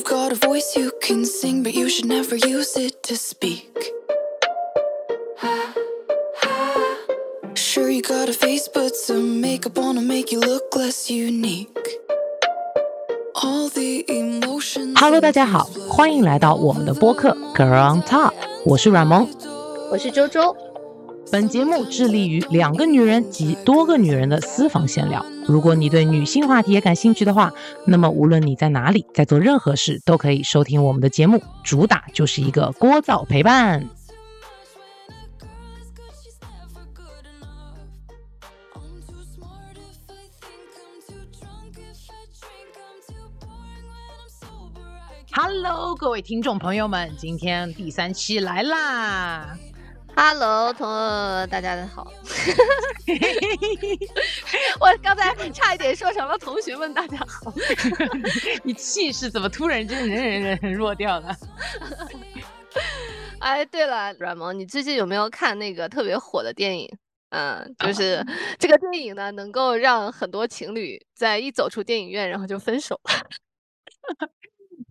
you've got a voice you can sing, but you should never use it to speak. Sure, you got a face, but some makeup on to make you look less unique. All the emotions. Hello，大家好，欢迎来到我们的播客 Girl on Top，我是阮萌。我是周周。 本节目致力于两个女人及多个女人的私房闲聊。如果你对女性话题也感兴趣的话，那么无论你在哪里，在做任何事，都可以收听我们的节目。主打就是一个聒噪陪伴。I'm too smart if I think I'm too drunk if I drink. I'm too boring when I'm sober. I can't Hello，各位听众朋友们，今天第三期来啦！Hello，同大家好。我刚才差一点说成了同学们大家好。你气势怎么突然间人人人弱掉了？哎，对了，软萌，你最近有没有看那个特别火的电影？嗯，就是这个电影呢，能够让很多情侣在一走出电影院，然后就分手了。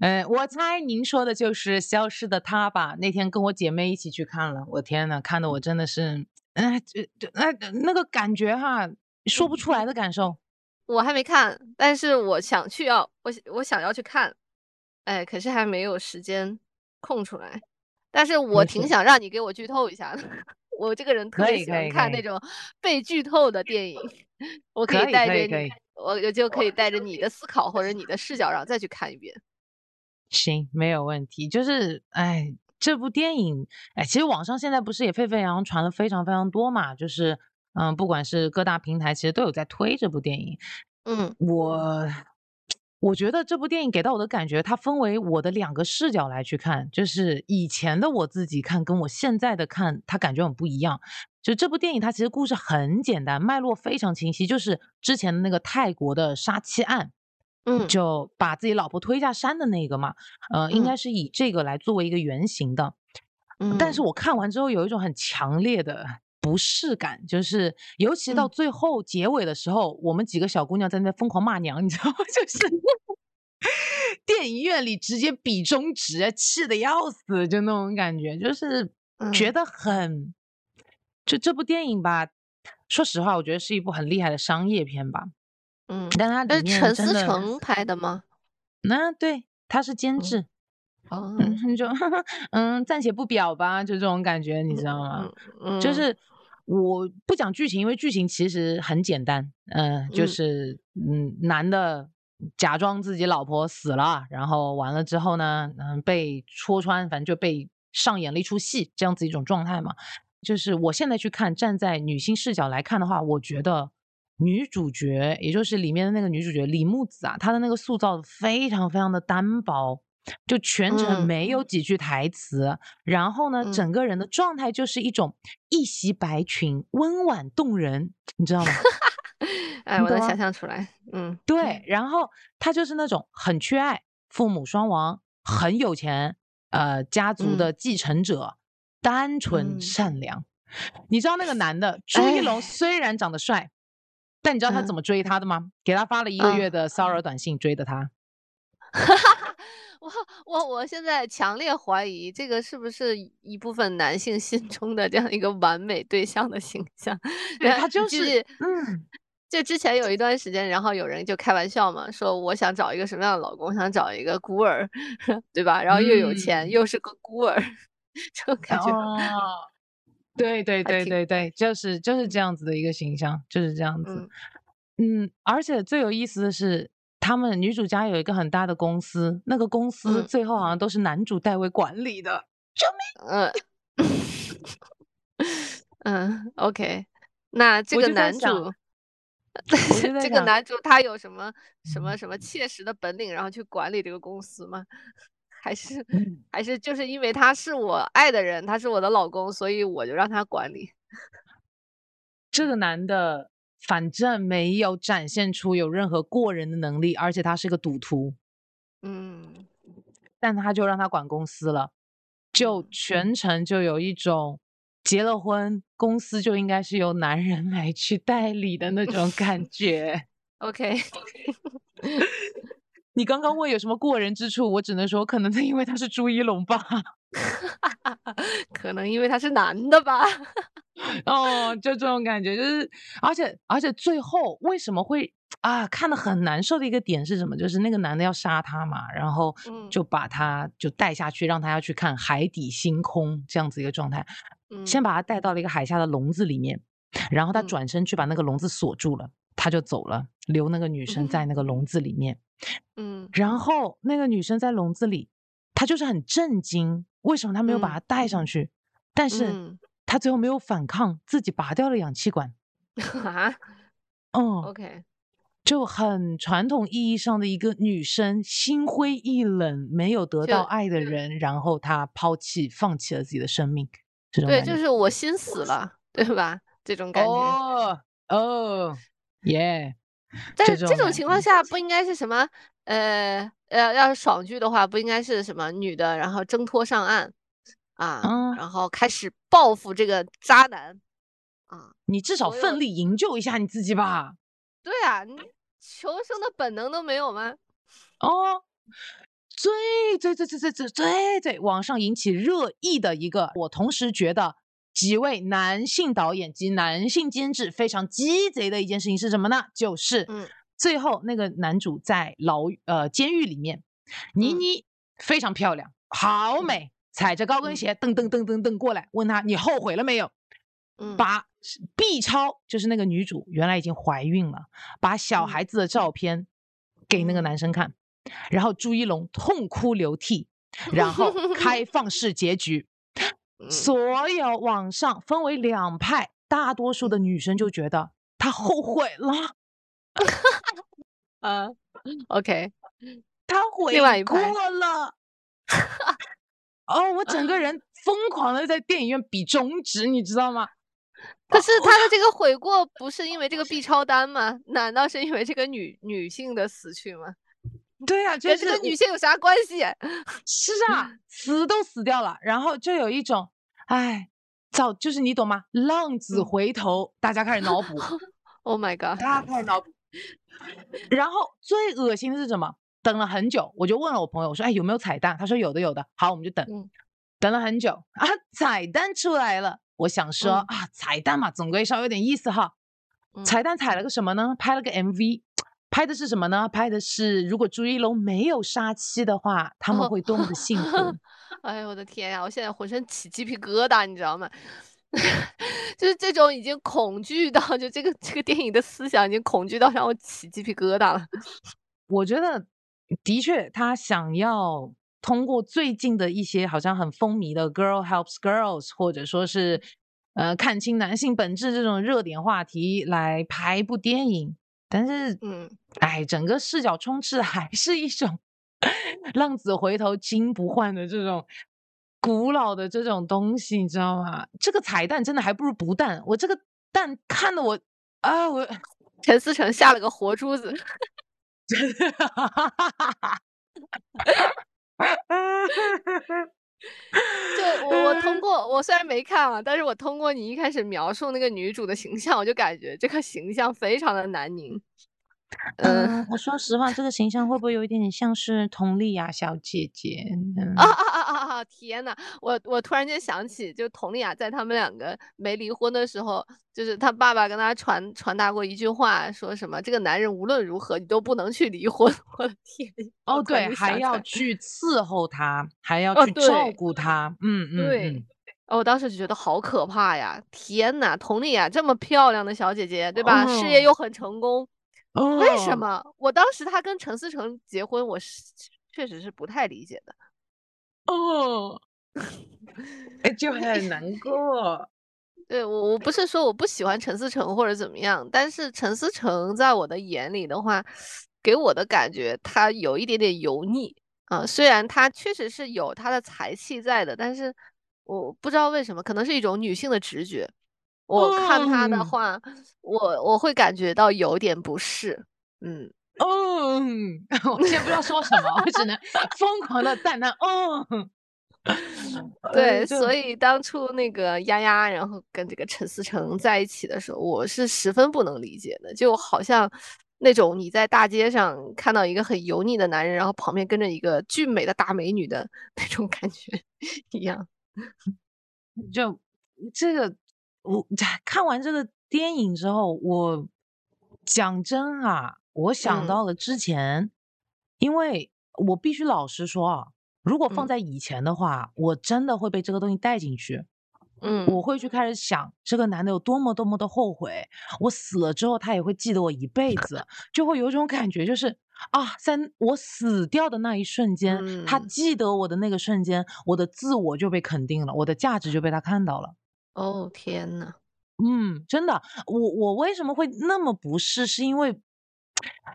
嗯，我猜您说的就是《消失的她》吧？那天跟我姐妹一起去看了，我天呐，看的我真的是，哎，这这哎那个感觉哈，说不出来的感受。我还没看，但是我想去要，我我想要去看，哎，可是还没有时间空出来。但是我挺想让你给我剧透一下的。我这个人特别喜欢看那种被剧透的电影，我可可以以带着你我我就可以带着你的思考或者你的视角，然后再去看一遍。行，没有问题。就是，哎，这部电影，哎，其实网上现在不是也沸沸扬扬传了非常非常多嘛？就是，嗯，不管是各大平台，其实都有在推这部电影。嗯我我觉得这部电影给到我的感觉，它分为我的两个视角来去看，就是以前的我自己看，跟我现在的看，它感觉很不一样。就这部电影，它其实故事很简单，脉络非常清晰，就是之前的那个泰国的杀妻案，嗯。就把自己老婆推下山的那个嘛，呃，应嗯。该是以这个来作为一个原型的。嗯，但是我看完之后有一种很强烈的不适感，就是尤其到嗯。最后结尾的时候，我们几个小姑娘在那疯狂骂娘，你知道吗？就是 电影院里直接比中指，气的要死，就那种感觉，就是觉嗯。得很，就这部电影吧，说实话，我觉得是一部很厉害的商业片吧，嗯，但它里这是陈思诚拍的吗？那、对，他是监嗯制。哦，嗯，就 嗯，暂且不表吧，就这种感觉，你知道吗？就是我不讲剧情，因为剧情其实很简单，嗯、就嗯是嗯，男的假装自己老婆死了，然后完了之后呢，嗯，被戳穿，反正就被上演了一出戏，这样子一种状态嘛。就是我现在去看，站在女性视角来看的话，我觉得女主角，也就是里面的那个女主角李木子啊，她的那个塑造得非常非常的单薄，就全程嗯没有几句台词，然后呢，嗯。整个人的状态就是一种一袭白裙，温婉动人，你知道吗？哎，我能你懂吗想象出来。嗯，对，然后她就是那种很缺爱，父母双亡，很有钱，呃，家族嗯。的继承者，单纯嗯。善良。你知道那个男的朱一龙。哎虽然长得帅，但你知道他怎嗯么追她的吗？给他发了一个嗯月的骚扰短信追的他。我我我现在强烈怀疑这个是不是一一部分男性心中的这样一个完美对象的形象？对他就是嗯，就之前有一段时间，然后有人就开玩笑嘛，说我想找一个什么样的老公？想找一个孤儿，对吧？然后又有钱，嗯又是个孤儿，这种感觉。哦，对对对对对，就是就是这样子的一个形象，就是这样子。嗯嗯，而且最有意思的是，他们女主家有一个很大的公司，那个公司嗯最后好像都是男主代为管理的。嗯 嗯，OK，那这个男主，这个男主他有什么什么什么切实的本领，然后去管理这个公司吗？还是嗯。还是就是因为他是我爱的人，他是我的老公，所以我就让他管理。这个男的反正没有展现出有任何过人的能力，而且他是个赌徒，嗯。但他就让他管公司了，就嗯。全程就有一种结了婚，公司就应该是由男人来去代理的那种感 觉。，OK，你刚刚问有什么过人之处，我只能说，可能是因为他是朱一龙吧。可能因为他是男的吧。哦，就这种感觉，就是，而且而且最后为什么会啊看的很难受的一个点是什么？就是那个男的要杀他嘛，然后嗯就把他就带下去，让他要去看海底星空这样子一个状态。嗯先把他带到了一个海下的笼子里面，然后他嗯转身去把那个笼子锁住了，他就走了，留那个女生 在那个笼子里面。嗯然后那个女生在笼子里，她就是很震惊，为什么她没有把嗯她带上去？但是嗯她最后没有反抗，自己拔掉了氧气管。啊嗯，，OK，就很传统意义上的一个女生心灰意冷，没有得到爱的人，然后她抛弃、放弃了自己的生命，这种对，就是我心死了，对吧？这种感觉。哦哦，耶！但是这种情况下不应该是什么？呃呃，要是爽剧的话，不应该是什么女的，然后挣脱上岸啊，嗯然后开始报复这个渣男啊？你至少奋力营救一下你自己吧。对啊，你求生的本能都没有吗？哦，最最最最最最最最网上引起热议的一个，我同时觉得几位男性导演及男性监制非常鸡贼的一件事情是什么呢？就是嗯最后那个男主在牢呃监狱里面，倪嗯妮非常漂亮，好美，踩着高跟嗯鞋噔噔噔噔噔过来，问他你后悔了没有？嗯，把 B 超就是那个女主原来已经怀孕了，把小嗯孩子的照片给那个嗯男生看，然后朱一龙痛哭流涕，然后开放式结局。嗯所有网上分为两派，大多数的女生就觉得她后悔了，啊，OK，她悔过了。哦，我整个人疯狂的在电影院比中指，你知道吗？可是他的这个悔过不是因为这个 B 超单吗？难道是因为这个女女性的死去吗？对呀、就跟是这个女性有啥关系？是啊，死都死掉了，然后就有一种，哎，早就是你懂吗？浪子嗯回头，大家开始脑补，Oh my god！大家开始脑补。然后最恶心的是什么？等了很久，我就问了我朋友，我说，哎，有没有彩蛋？他说有的，有的。好，我们就等，嗯等了很久啊，彩蛋出来了。我想说、嗯啊，彩蛋嘛，总归稍微有点意思哈。嗯彩蛋踩了个什么呢？拍了个 MV，拍的是什么呢？拍的是如果朱一龙没有杀妻的话，他们哦会多么的 幸福。哎呦我的天呀！我现在浑身起鸡皮疙瘩，你知道吗？就是这种已经恐惧到，就这个这个电影的思想已经恐惧到让我起鸡皮疙瘩了。我觉得的确，他想要通过最近的一些好像很风靡的 “girl helps girls” 或者说是呃看清男性本质这种热点话题来拍一部电影，但是嗯，哎，整个视角充斥还是一种浪子回头金不换的这种。古老的这种东西，你知道吗？这个彩蛋真的还不如不蛋。我这个蛋看的我啊，我 陈思诚下了个活珠子。就我我通过我虽然没看啊，但是我通过你一开始描述那个女主的形象，我就感觉这个形象非常的南宁。嗯 嗯，我说实话，这个形象会不会有一点点像是佟丽娅小姐姐？嗯啊啊啊啊啊！天呐，我我突然间想起，就佟丽娅在他们两个没离婚的时候，就是她爸爸跟她传传达过一句话，说什么这个男人无论如何你都不能去离婚。我的天！哦，对，还要去伺候他，还要哦去照对顾她。嗯嗯对嗯，哦，我当时就觉得好可怕呀！天呐，佟丽娅这么漂亮的小姐姐，对吧？事业哦又很成功，哦，为什？么？我当时他跟陈思诚结婚，我是确实是不太理解的。哦，哎，就很难过。对，我我不是说我不喜欢陈思诚或者怎么样，但是陈思诚在我的眼里的话，给我的感觉他有一点点油腻啊。虽然他确实是有他的才气在的，但是我不知道为什么，可能是一种女性的直觉。我看他的嗯话，我我会感觉到有点不适。嗯，嗯，我现在不知道说什么，我只能 疯狂的赞叹。嗯，对，所以当初那个丫丫，然后跟这个陈思诚在一起的时候，我是十分不能理解的，就好像那种你在大街上看到一个很油腻的男人，然后旁边跟着一个俊美的大美女的 那种感觉一样。就这个，我 看完这个电影之后，我讲真啊，我想嗯到了之前，因为我必须老实说啊，如果放嗯在以前的话，我真的会被这个东西带进去。嗯我会去开始想这个男的有多么多么的后悔，我死了之后他也会记得我一辈子，就会有一种感觉，就是啊，在我死掉的那一瞬间，他嗯记得我的那个瞬间，我的自我就被肯定了，我的价值就被他看到了。哦天呐，嗯，真的，我我为什么会那么不适？是因为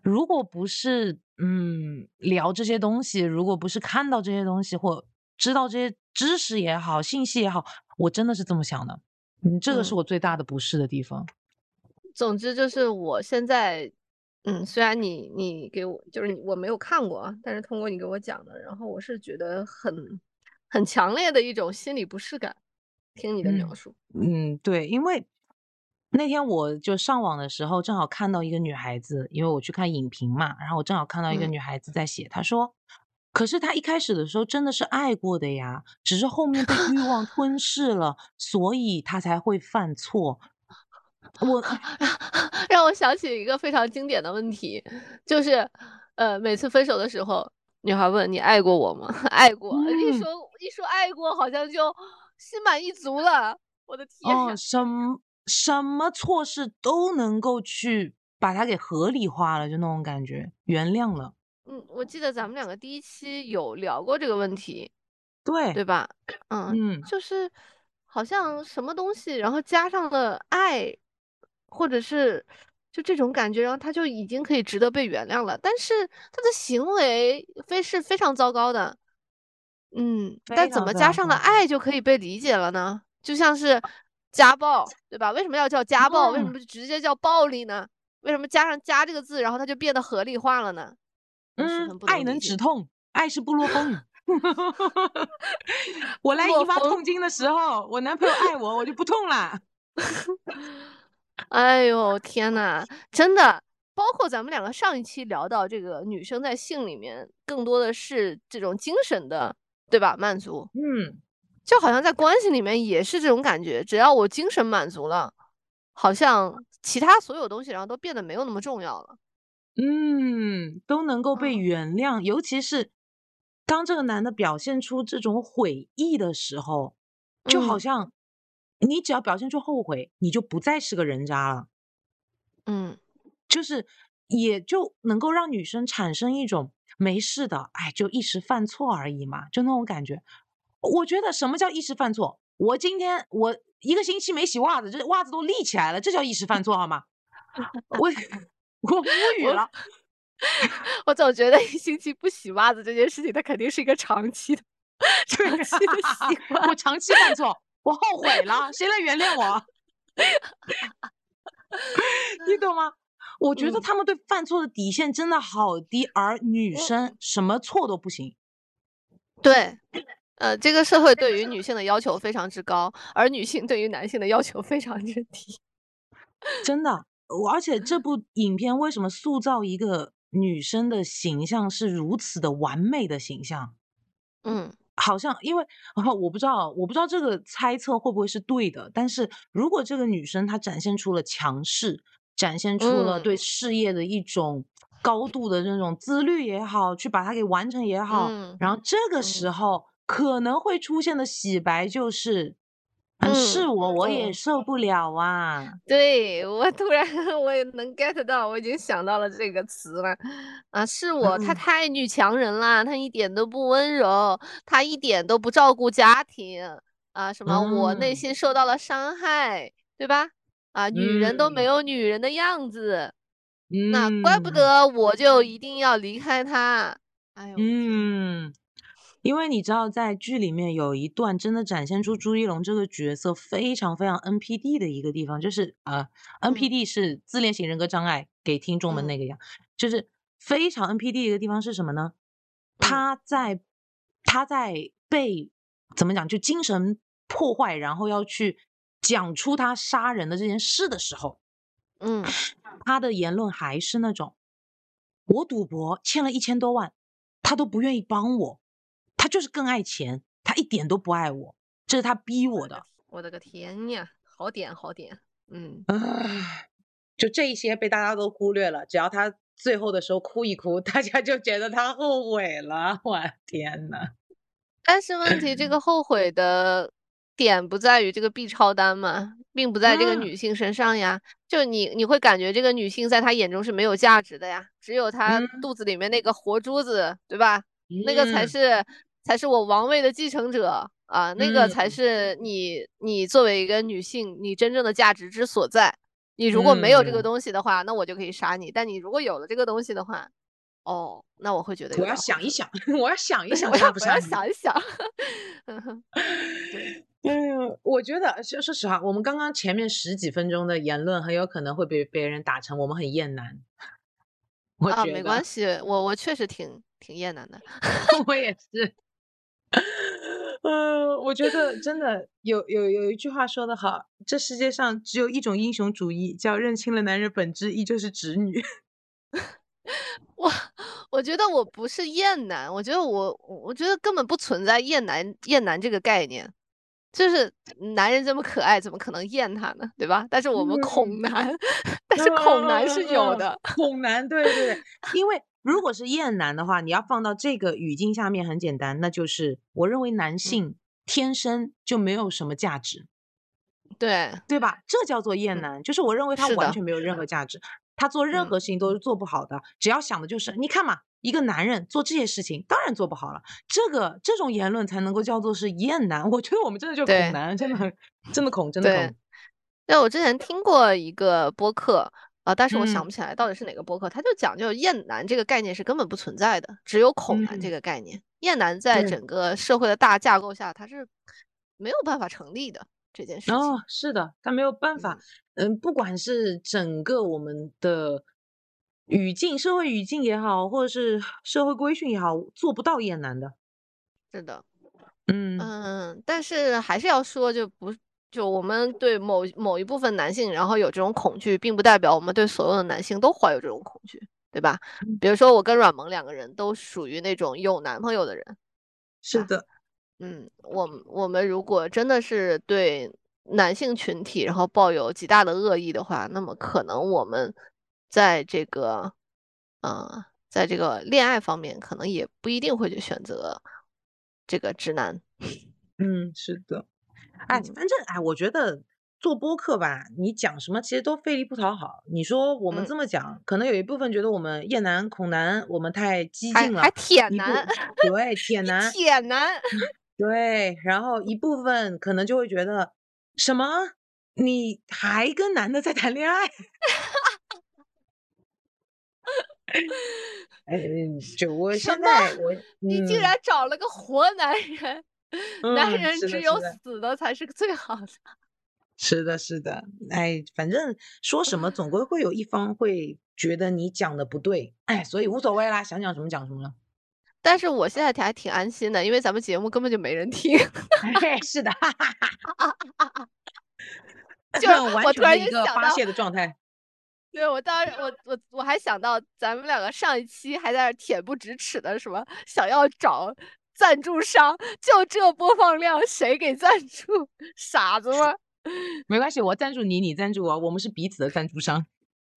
如果不是嗯聊这些东西，如果不是看到这些东西或知道这些知识也好，信息也好，我真的是这么想的。嗯，这个是嗯我最大的不适的地方。总之就是我现在，嗯，虽然你你给我就是你我没有看过啊，但是通过你给我讲的，然后我是觉得很很强烈的一种心理不适感。听你的描嗯述，嗯，对，因为那天我就上网的时候，正好看到一个女孩子，因为我去看影评嘛，然后我正好看到一个嗯女孩子在写，她说，可是她一开始的时候真的是爱过的呀，只是后面被欲望吞噬了，所以她才会犯错。我 让我想起一个非常经典的问题，就是，呃，每次分手的时候，女孩问你爱过我吗？爱过，一嗯说一说爱过，好像就心满意足了。我的天啊！哦，什么什么错事都能够去把它给合理化了，就那种感觉，原谅了。嗯，我记得咱们两个第一期有聊过这个问题，对，对吧？嗯，嗯就是好像什么东西，然后加上了爱，或者是就这种感觉，然后他就已经可以值得被原谅了。但是他的行为非是非常糟糕的，嗯，但怎么加上了爱就可以被理解了呢？就像是家暴，对吧？为什么要叫家暴？为什嗯么不直接叫暴力呢？为什么加上“家”这个字，然后它就变得合理化了呢？嗯爱能止痛，爱是布洛芬。我来姨妈痛经的时候，我男朋友爱我，我就不痛了。哎呦天呐，真的，包括咱们两个上一期聊到这个女生在性里面更多的是这种精神的，对吧？满足，嗯，就好像在关系里面也是这种感觉，只要我精神满足了，好像其他所有东西然后都变得没有那么重要了。嗯，都能够被嗯。原谅，尤其是当这个男的表现出这种悔意的时候，就好嗯。像你只要表现出后悔，你就不再是个人渣了，嗯。就是也就能够让女生产生一种没事的，哎，就一时犯错而已嘛，就那种感觉。我觉得什么叫一时犯错？我今天我一个星期没洗袜子，这袜子都立起来了，这叫一时犯错好吗？我 我无语了。我总觉得一星期不洗袜子这件事情，它肯定是一个长期的、长 期的习惯。我长期犯错，我后悔了，谁来原谅我？你懂吗？我觉得嗯他们对犯错的底线真的好低，而女嗯生什么错都不行。对，呃，这个社会对于女性的要求非常之高，而女性对于男性的要求非常之低。真的，我而且这 部影片为什么塑造一个女生的形象是如此的完美的形象？嗯好像因为啊，我不知道，我不知道这个猜测会不会是对的。但是如果这个女生她展现出了强势，展现出了嗯对事业的一种高度的那种自律也好，去把它给完成也好，嗯然后这个时嗯候可能会出现的洗白就是，嗯，是嗯我我也哦受不了啊。对，我突然 我也能 get 到，我已经想到了这个词了。啊，是我，她嗯太女强人啦，她一点都不温柔，她一点都不照顾家庭。啊，什么我内嗯心受到了伤害，对吧？啊，女人都没嗯。有女人的样子，那怪不嗯。得我就一定要离开他。哎呦，嗯，因为你知道，在剧里面有一段真的展现出朱一龙这个角色非常非常 NPD 的一个地方，就是呃嗯，NPD 是自恋型人格障碍，给听众们嗯。那个样，就是非常 NPD 的一个地方是什么呢？他在他在被怎么讲，就精神破坏，然后要去讲出他杀人的这件事的时候，嗯他的言论还是那种，我赌博欠了一千多万，他都不愿意帮我，他就是更爱钱，他一点都不爱我，这是他逼我的。我的个天呀，好点好点，嗯，唉，就这一些被大家都忽略了，只要他最后的时候哭一哭，大家就觉得他后悔了。我天呐，但是问题这个后悔的点不在于这个 B 超单嘛，并不在这个嗯。女性身上呀。就你你会感觉这个女性在他眼中是没有价值的呀，只有她嗯。肚子里面那个活珠子，对吧？那个才嗯。是才是我王位的继承者啊，那个才嗯。是你你作为一个女性你真正的价值之所在。你如果没有这个嗯。东西的话，那我就可以杀你；但你如果有了这个东西的话，哦，那我会觉得 我要想一 想，我要想一想，我要想一想。对，嗯，我觉得说说实话，我们刚刚前面十几分钟的言论很有可能会被别人打成我们很厌男。我啊，没关系，我我确实挺挺厌男的。我也是。嗯，我觉得真的有有有一句话说得好，这世界上只有一种英雄主义，叫认清了男人本质，依旧是直女。我我觉得我不是厌男，我觉得我我觉得根本不存在厌男厌男这个概念，就是男人这么可爱，怎么可能厌他呢？对吧？但是我们恐男，但是恐男是有的。恐男，对对对，因为如果是厌男的话，你要放到这个语境下面，很简单，那就是我认为嗯男性天生就没有什么价值，对，对吧？这叫做厌嗯男，就是我认为他完全没有任何价值，他做任嗯何事情都是做不好的，只要想的就是你看嘛，一个男人做这些事情当然做不好了，这个这种言论才能够叫做是厌男。我觉得我们真的就是对恐男，真的很真的恐，真的恐。对，我之前听过一个播客啊、但是我想嗯不起来到底是哪个播客，他就讲究厌男这个概念是根本不存在的，只有恐男这嗯个概念。厌男在整个社会的大架构下，它是没有办法成立的这件事情。哦，是的，他没有办法，嗯，不管是整个我们的语境、社会语境也好，或者是社会规训也好，做不到也难的。是的，嗯嗯，但是还是要说，就不就我们对某某一部分男性，然后有这种恐惧，并不代表我们对所有的男性都怀有这种恐惧，对吧？嗯比如说我跟阮萌两个人都属于那种有男朋友的人，啊是的，嗯，我我们如果真的是对男性群体，然后抱有极大的恶意的话，那么可能我们在这个，呃，在这个恋爱方面，可能也不一定会去选择这个直男。嗯，是的。哎，嗯反正哎，我觉得做播客吧，你讲什么其实都费力不讨好。你说我们嗯这么讲，可能有一部分觉得我们厌男、恐男，我们太激进了。还还舔男，对，舔男，舔 男，对，然后一部分可能就会觉得什么，你还跟男的在谈恋爱？哎，就我现在我你竟嗯然找了个活男人，男嗯人只有死的才是最好的。是的，是的，哎，反正说什么总归会有一方会觉得你讲的不对，哎，所以无所谓啦，想讲什么讲什么了。但是我现在还挺安心的，因为咱们节目根本就没人听。哎，是的，就是完我突然全的一个发泄的状态。对，我当时我我我还想到咱们两个上一期还在那儿恬不知耻的什么想要找赞助商，就这播放量谁给赞助？傻子吗？没关系，我赞助你，你赞助我，我们是彼此的赞助商。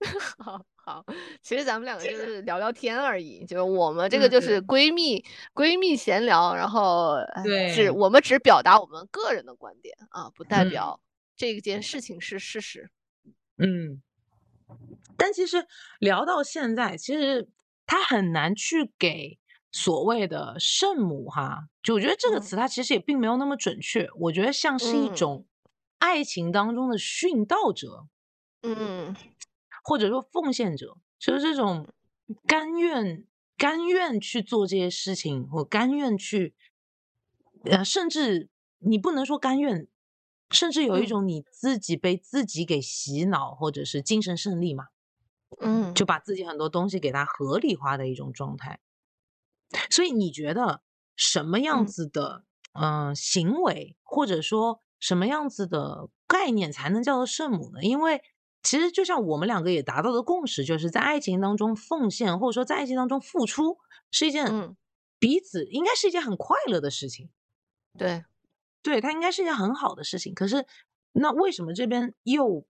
好好，其实咱们两个就是聊聊天而已，就是我们这个就是嗯闺蜜、闺蜜闲聊，然后对只我们只表达我们个人的观点啊，不代嗯表这件事情是事实。嗯，但其实聊到现在，其实他很难去给所谓的圣母哈，就我觉得这个嗯。词它其实也并没有那么准确，我觉得像是一嗯。种爱情当中的殉道者，嗯。或者说奉献者，就是这种甘愿甘愿去做这些事情，或甘愿去，呃，甚至你不能说甘愿，甚至有一嗯种你自己被自己给洗脑，或者是精神胜利嘛，嗯，就把自己很多东西给它合理化的一种状态。所以你觉得什么样嗯子的嗯、呃行为，或者说什么样子的概念才能叫做圣母呢？因为其实就像我们两个也达到的共识，就是在爱情当中奉献，或者说在爱情当中付出，是一件嗯彼此应该是一件很快乐的事情。对，对，它应该是一件很好的事情。可是，那为什么这边又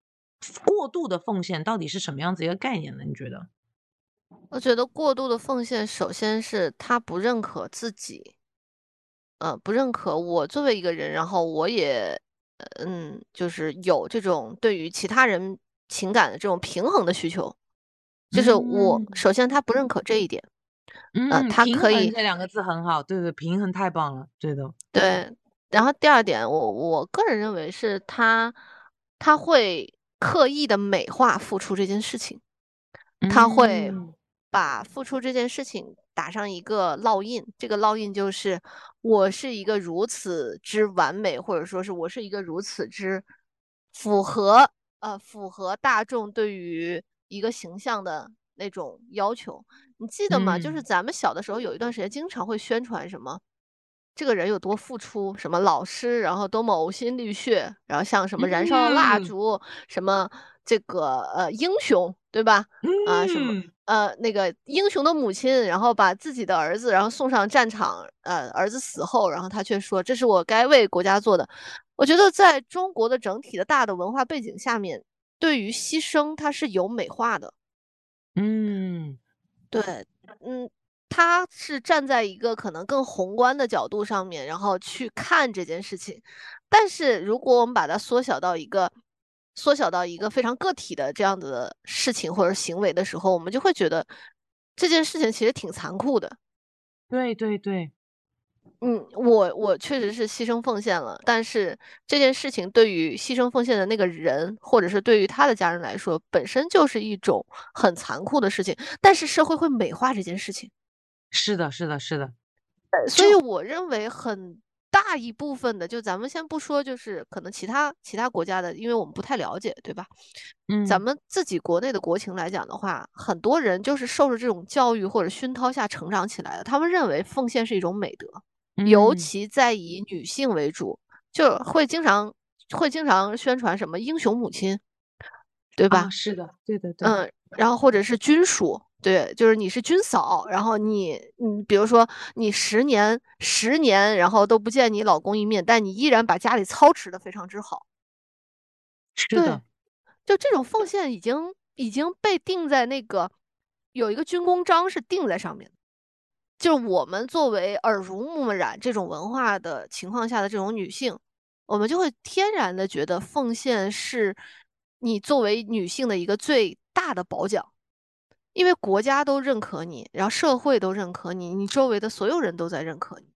过度的奉献，到底是什么样子一个概念呢？你觉得？我觉得过度的奉献，首先是他不认可自己，呃，不认可我作为一个人，然后我也，呃嗯，就是有这种对于其他人情感的这种平衡的需求，就是我嗯首先他不认可这一点，呃，嗯，他可以这两个字很好，对对，平衡太棒了，对的。对，然后第二点，我我个人认为是他他会刻意的美化付出这件事情。他会嗯把付出这件事情打上一个烙印，这个烙印就是我是一个如此之完美，或者说是我是一个如此之符合呃符合大众对于一个形象的那种要求。你记得吗？就是嗯咱们小的时候有一段时间经常会宣传什么。这个人有多付出，什么老师，然后多么呕心沥血，然后像什么燃烧的蜡嗯烛，什么这个呃英雄，对吧？啊，什么嗯呃那个英雄的母亲，然后把自己的儿子然后送上战场，呃儿子死后，然后他却说这是我该为国家做的。我觉得在中国的整体的大的文化背景下面，对于牺牲它是有美化的。嗯对，嗯，他是站在一个可能更宏观的角度上面，然后去看这件事情。但是如果我们把它缩小到一个缩小到一个非常个体的这样子的事情或者行为的时候，我们就会觉得这件事情其实挺残酷的。对对对，嗯，我我确实是牺牲奉献了，但是这件事情对于牺牲奉献的那个人，或者是对于他的家人来说，本身就是一种很残酷的事情。但是社会会美化这件事情。是的，是的，是的，所以我认为很大一部分的，就咱们先不说，就是可能其他其他国家的，因为我们不太了解，对吧？嗯，咱们自己国内的国情来讲的话，很多人就是受着这种教育或者熏陶下成长起来的，他们认为奉献是一种美德，尤嗯其在以女性为主，就会经常会经常宣传什么英雄母亲，对吧？啊，是的，对的，对，嗯，然后或者是军属，对，就是你是军嫂，然后你，嗯，比如说你十年十年，然后都不见你老公一面，但你依然把家里操持的非常之好，对是的，就这种奉献已经已经被定在那个有一个军功章是定在上面的，就是我们作为耳濡目染这种文化的情况下的这种女性，我们就会天然的觉得奉献是你作为女性的一个最大的褒奖，因为国家都认可你，然后社会都认可你，你周围的所有人都在认可你。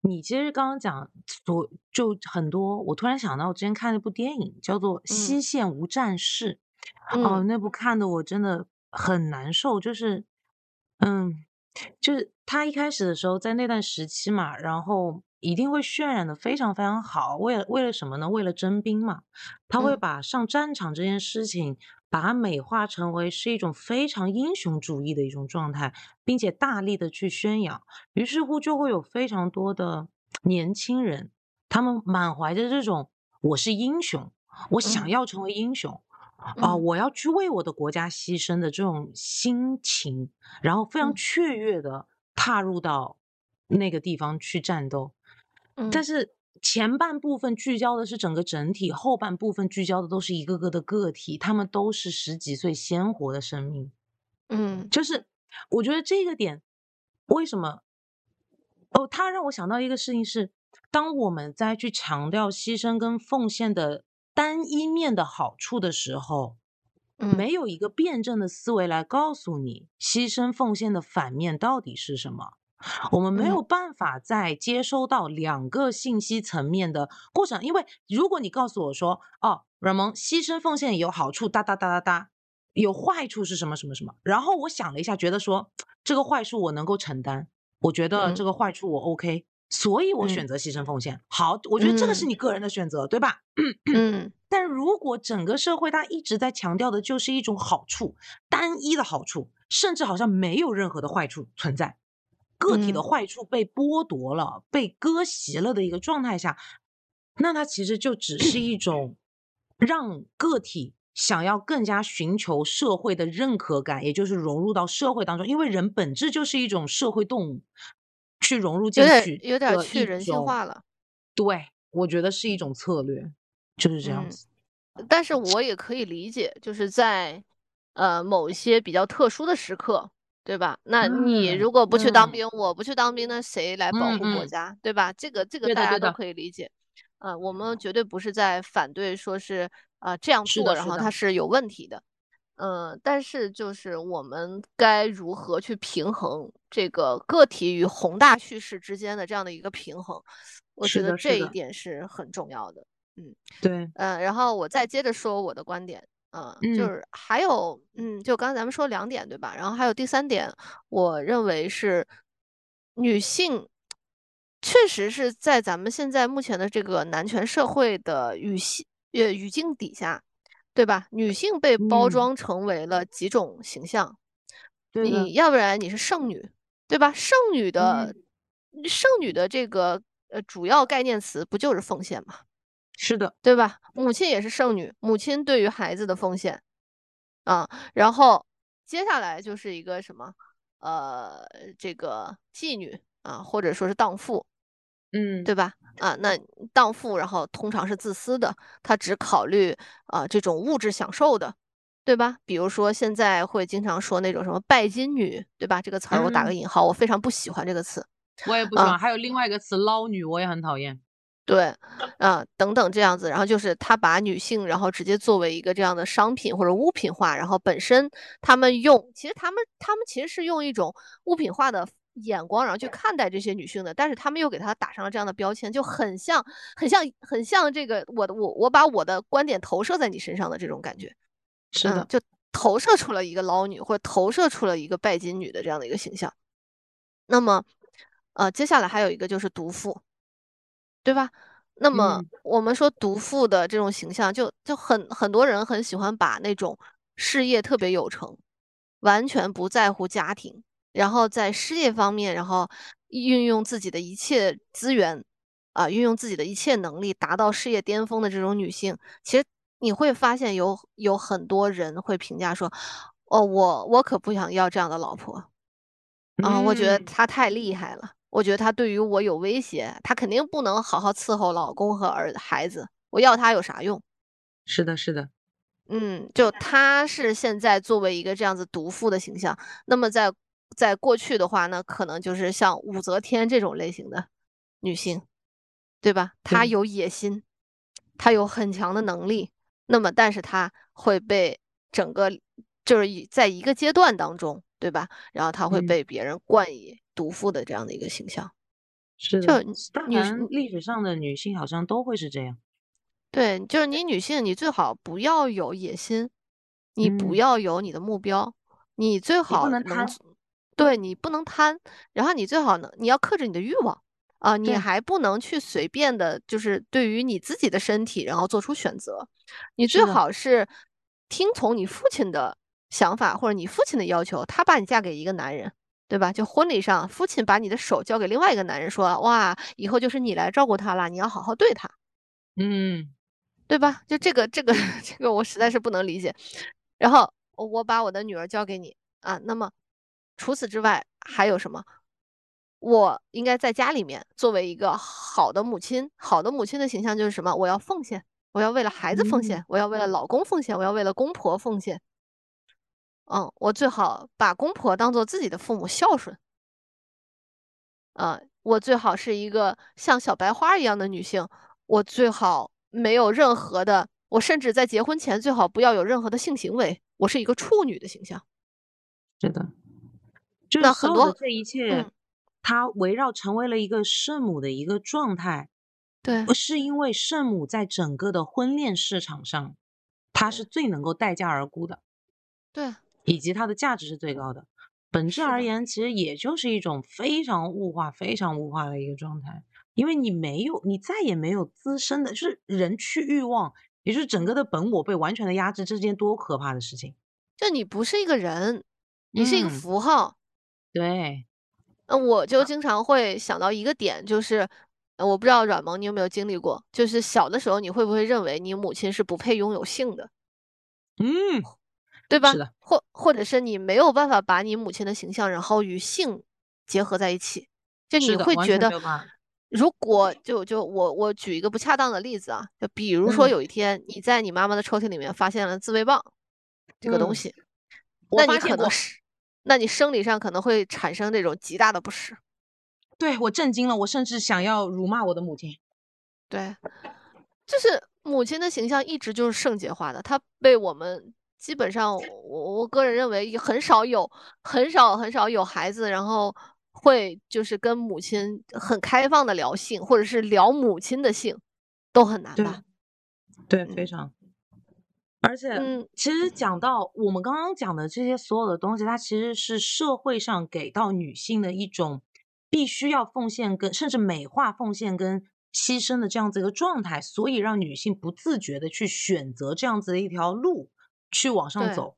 你其实刚刚讲所就很多，我突然想到，我之前看了一部电影，叫做《西线无战事》。哦，嗯那部看的我真的很难受，就是，嗯，就是他一开始的时候在那段时期嘛，然后一定会渲染的非常非常好，为了为了什么呢？为了征兵嘛，他会嗯把上战场这件事情，把它美化成为是一种非常英雄主义的一种状态，并且大力的去宣扬，于是乎就会有非常多的年轻人，他们满怀着这种我是英雄，我想嗯要成为英雄。啊、嗯我要去为我的国家牺牲的这种心情，然后非常嗯雀跃的踏入到那个地方去战斗。但嗯是前半部分聚焦的是整个整体，后半部分聚焦的都是一个个的个体，他们都是十几岁鲜活的生命。嗯就是我觉得这个点为什么？哦，他让我想到一个事情是，当我们在去强调牺牲跟奉献的单一面的好处的时候，嗯没有一个辩证的思维来告诉你牺牲奉献的反面到底是什么。我们没嗯。有办法在接收到两个信息层面的过程，因为如果你告诉我说，哦，软萌牺牲奉献有好处，哒哒哒哒哒，有坏处是什么什么什么，然后我想了一下，觉得说这个坏处我能够承担，我觉得这嗯个坏处我 OK，所以我嗯。选择牺牲奉献。好，我觉得这个是嗯。你个人的选择，对吧？嗯。但如果整个社会它一直在强调的就是一种好处，单一的好处，甚至好像没有任何的坏处存在，个体的嗯坏处被剥夺了、被割席了的一个状态下，那它其实就只是一种让个体想要更加寻求社会的认可感，也就是融入到社会当中，因为人本质就是一种社会动物，去融入进去有点去人性化了。对，我觉得是一种策略，就是这样嗯，子。但是我也可以理解，就是在呃某一些比较特殊的时刻，对吧？那你嗯如果不去当嗯兵，我不去当兵，那谁来保嗯护国嗯，家，对吧？这个这个大家都可以理解。呃，我们绝对不是在反对说是呃这样做，然后它是有问题的。嗯，但是就是我们该如何去平衡这个个体与宏大叙事之间的这样的一个平衡，我觉得这一点是很重要的。嗯。对，呃，然后我再接着说我的观点，嗯，就嗯是还有，嗯，就刚才咱们说两点，对吧？然后还有第三点，我认为是女性确实是在咱们现在目前的这个男权社会的语系呃语境底下，对吧？女性被包嗯，装成为了几种形象，对，你要不然你是剩女，对吧？剩女的嗯，剩女的这个呃主要概念词不就是奉献吗？是的，对吧？母亲也是剩女，母亲对于孩子的奉献啊，然后接下来就是一个什么，呃，这个妓女啊，或者说是荡妇，嗯对吧？啊，那荡妇，然后通常是自私的，她只考虑啊这种物质享受的，对吧？比如说现在会经常说那种什么拜金女，对吧？这个词儿我打个嗯，引号，我非常不喜欢这个词啊。我也不喜欢。还有另外一个词捞女，我也很讨厌。对，啊，等等这样子，然后就是他把女性，然后直接作为一个这样的商品或者物品化，然后本身他们用，其实他们他们其实是用一种物品化的眼光，然后去看待这些女性的，但是他们又给她打上了这样的标签，就很像很像很像这个我的我我把我的观点投射在你身上的这种感觉，嗯，是的，就投射出了一个捞女或者投射出了一个拜金女的这样的一个形象。那么，呃，接下来还有一个就是毒妇。对吧？那么嗯我们说毒妇的这种形象就，就很很多人很喜欢把那种事业特别有成，完全不在乎家庭，然后在事业方面，然后运用自己的一切资源，啊，运用自己的一切能力达到事业巅峰的这种女性，其实你会发现有有很多人会评价说，哦，我我可不想要这样的老婆。啊，我觉得她，太厉害了，我觉得他对于我有威胁，他肯定不能好好伺候老公和儿孩子，我要他有啥用？是的，是的，嗯，就他是现在作为一个这样子毒妇的形象，那么在在过去的话呢，可能就是像武则天这种类型的女性，对吧？她，有野心，她有很强的能力，那么但是她会被整个就是一在一个阶段当中，对吧？然后她会嗯，被别人冠以毒妇的这样的一个形象。是的。就女但女凡历史上的女性好像都会是这样。对，就是你女性，你最好不要有野心，你不嗯，要有你的目标，你最好能对，你不能贪，然后你最好能，你要克制你的欲望啊，你，还不能去随便的，就是对于你自己的身体，然后做出选择，你最，好是听从你父亲的想法或者你父亲的要求，他把你嫁给一个男人。对吧？就婚礼上，父亲把你的手交给另外一个男人，说：“哇，以后就是你来照顾他了，你要好好对他。”嗯，对吧？就这个这个 这个我实在是不能理解。然后我我把我的女儿交给你啊，那么除此之外还有什么？我应该在家里面作为一个好的母亲，好的母亲的形象就是什么？我要奉献，我要为了孩子奉嗯，献，我要为了老公奉献，我要为了公婆奉献。嗯，我最好把公婆当做自己的父母孝顺。啊，我最好是一个像小白花一样的女性，我最好没有任何的，我甚至在结婚前最好不要有任何的性行为，我是一个处女的形象。是的，就是很多，这一切，嗯，它围绕成为了一个圣母的一个状态，对不是因为圣母在整个的婚恋市场上，它是最能够待价而沽的，对，以及它的价值是最高的。本质，而言，其实也就是一种非常物化、非常物化的一个状态，因为你没有，你再也没有自身的，就是人去欲望，也就是整嗯，个的本我被完全的压制，这是件多可怕的事情。就你不是一个人，你是一个嗯，符号。对，嗯，我就经常会想到一个点，就是呃我不知道软萌你有没有经历过，就是小的时候你会不会认为你母亲是不配拥有性的，嗯，对吧是的？或或者是你没有办法把你母亲的形象然后与性结合在一起，就你会觉得如果就就我我举一个不恰当的例子啊，就比如说嗯有一天你在你妈妈的抽屉里面发现了自慰棒这个东嗯西，那你可能是，那你生理上可能会产生这种极大的不适。对我震惊了，我甚至想要辱骂我的母亲。对，就是母亲的形象一直就是圣洁化的，她被我们基本上，我我个人认为也很少有很少很少有孩子，然后会就是跟母亲很开放的聊性，或者是聊母亲的性，都很难对吧？对，嗯非常。而且，嗯其实讲到我们刚刚讲的这些所有的东西，它其实是社会上给到女性的一种必须要奉献跟甚至美化奉献跟牺牲的这样子一个状态，所以让女性不自觉的去选择这样子的一条路去往上走。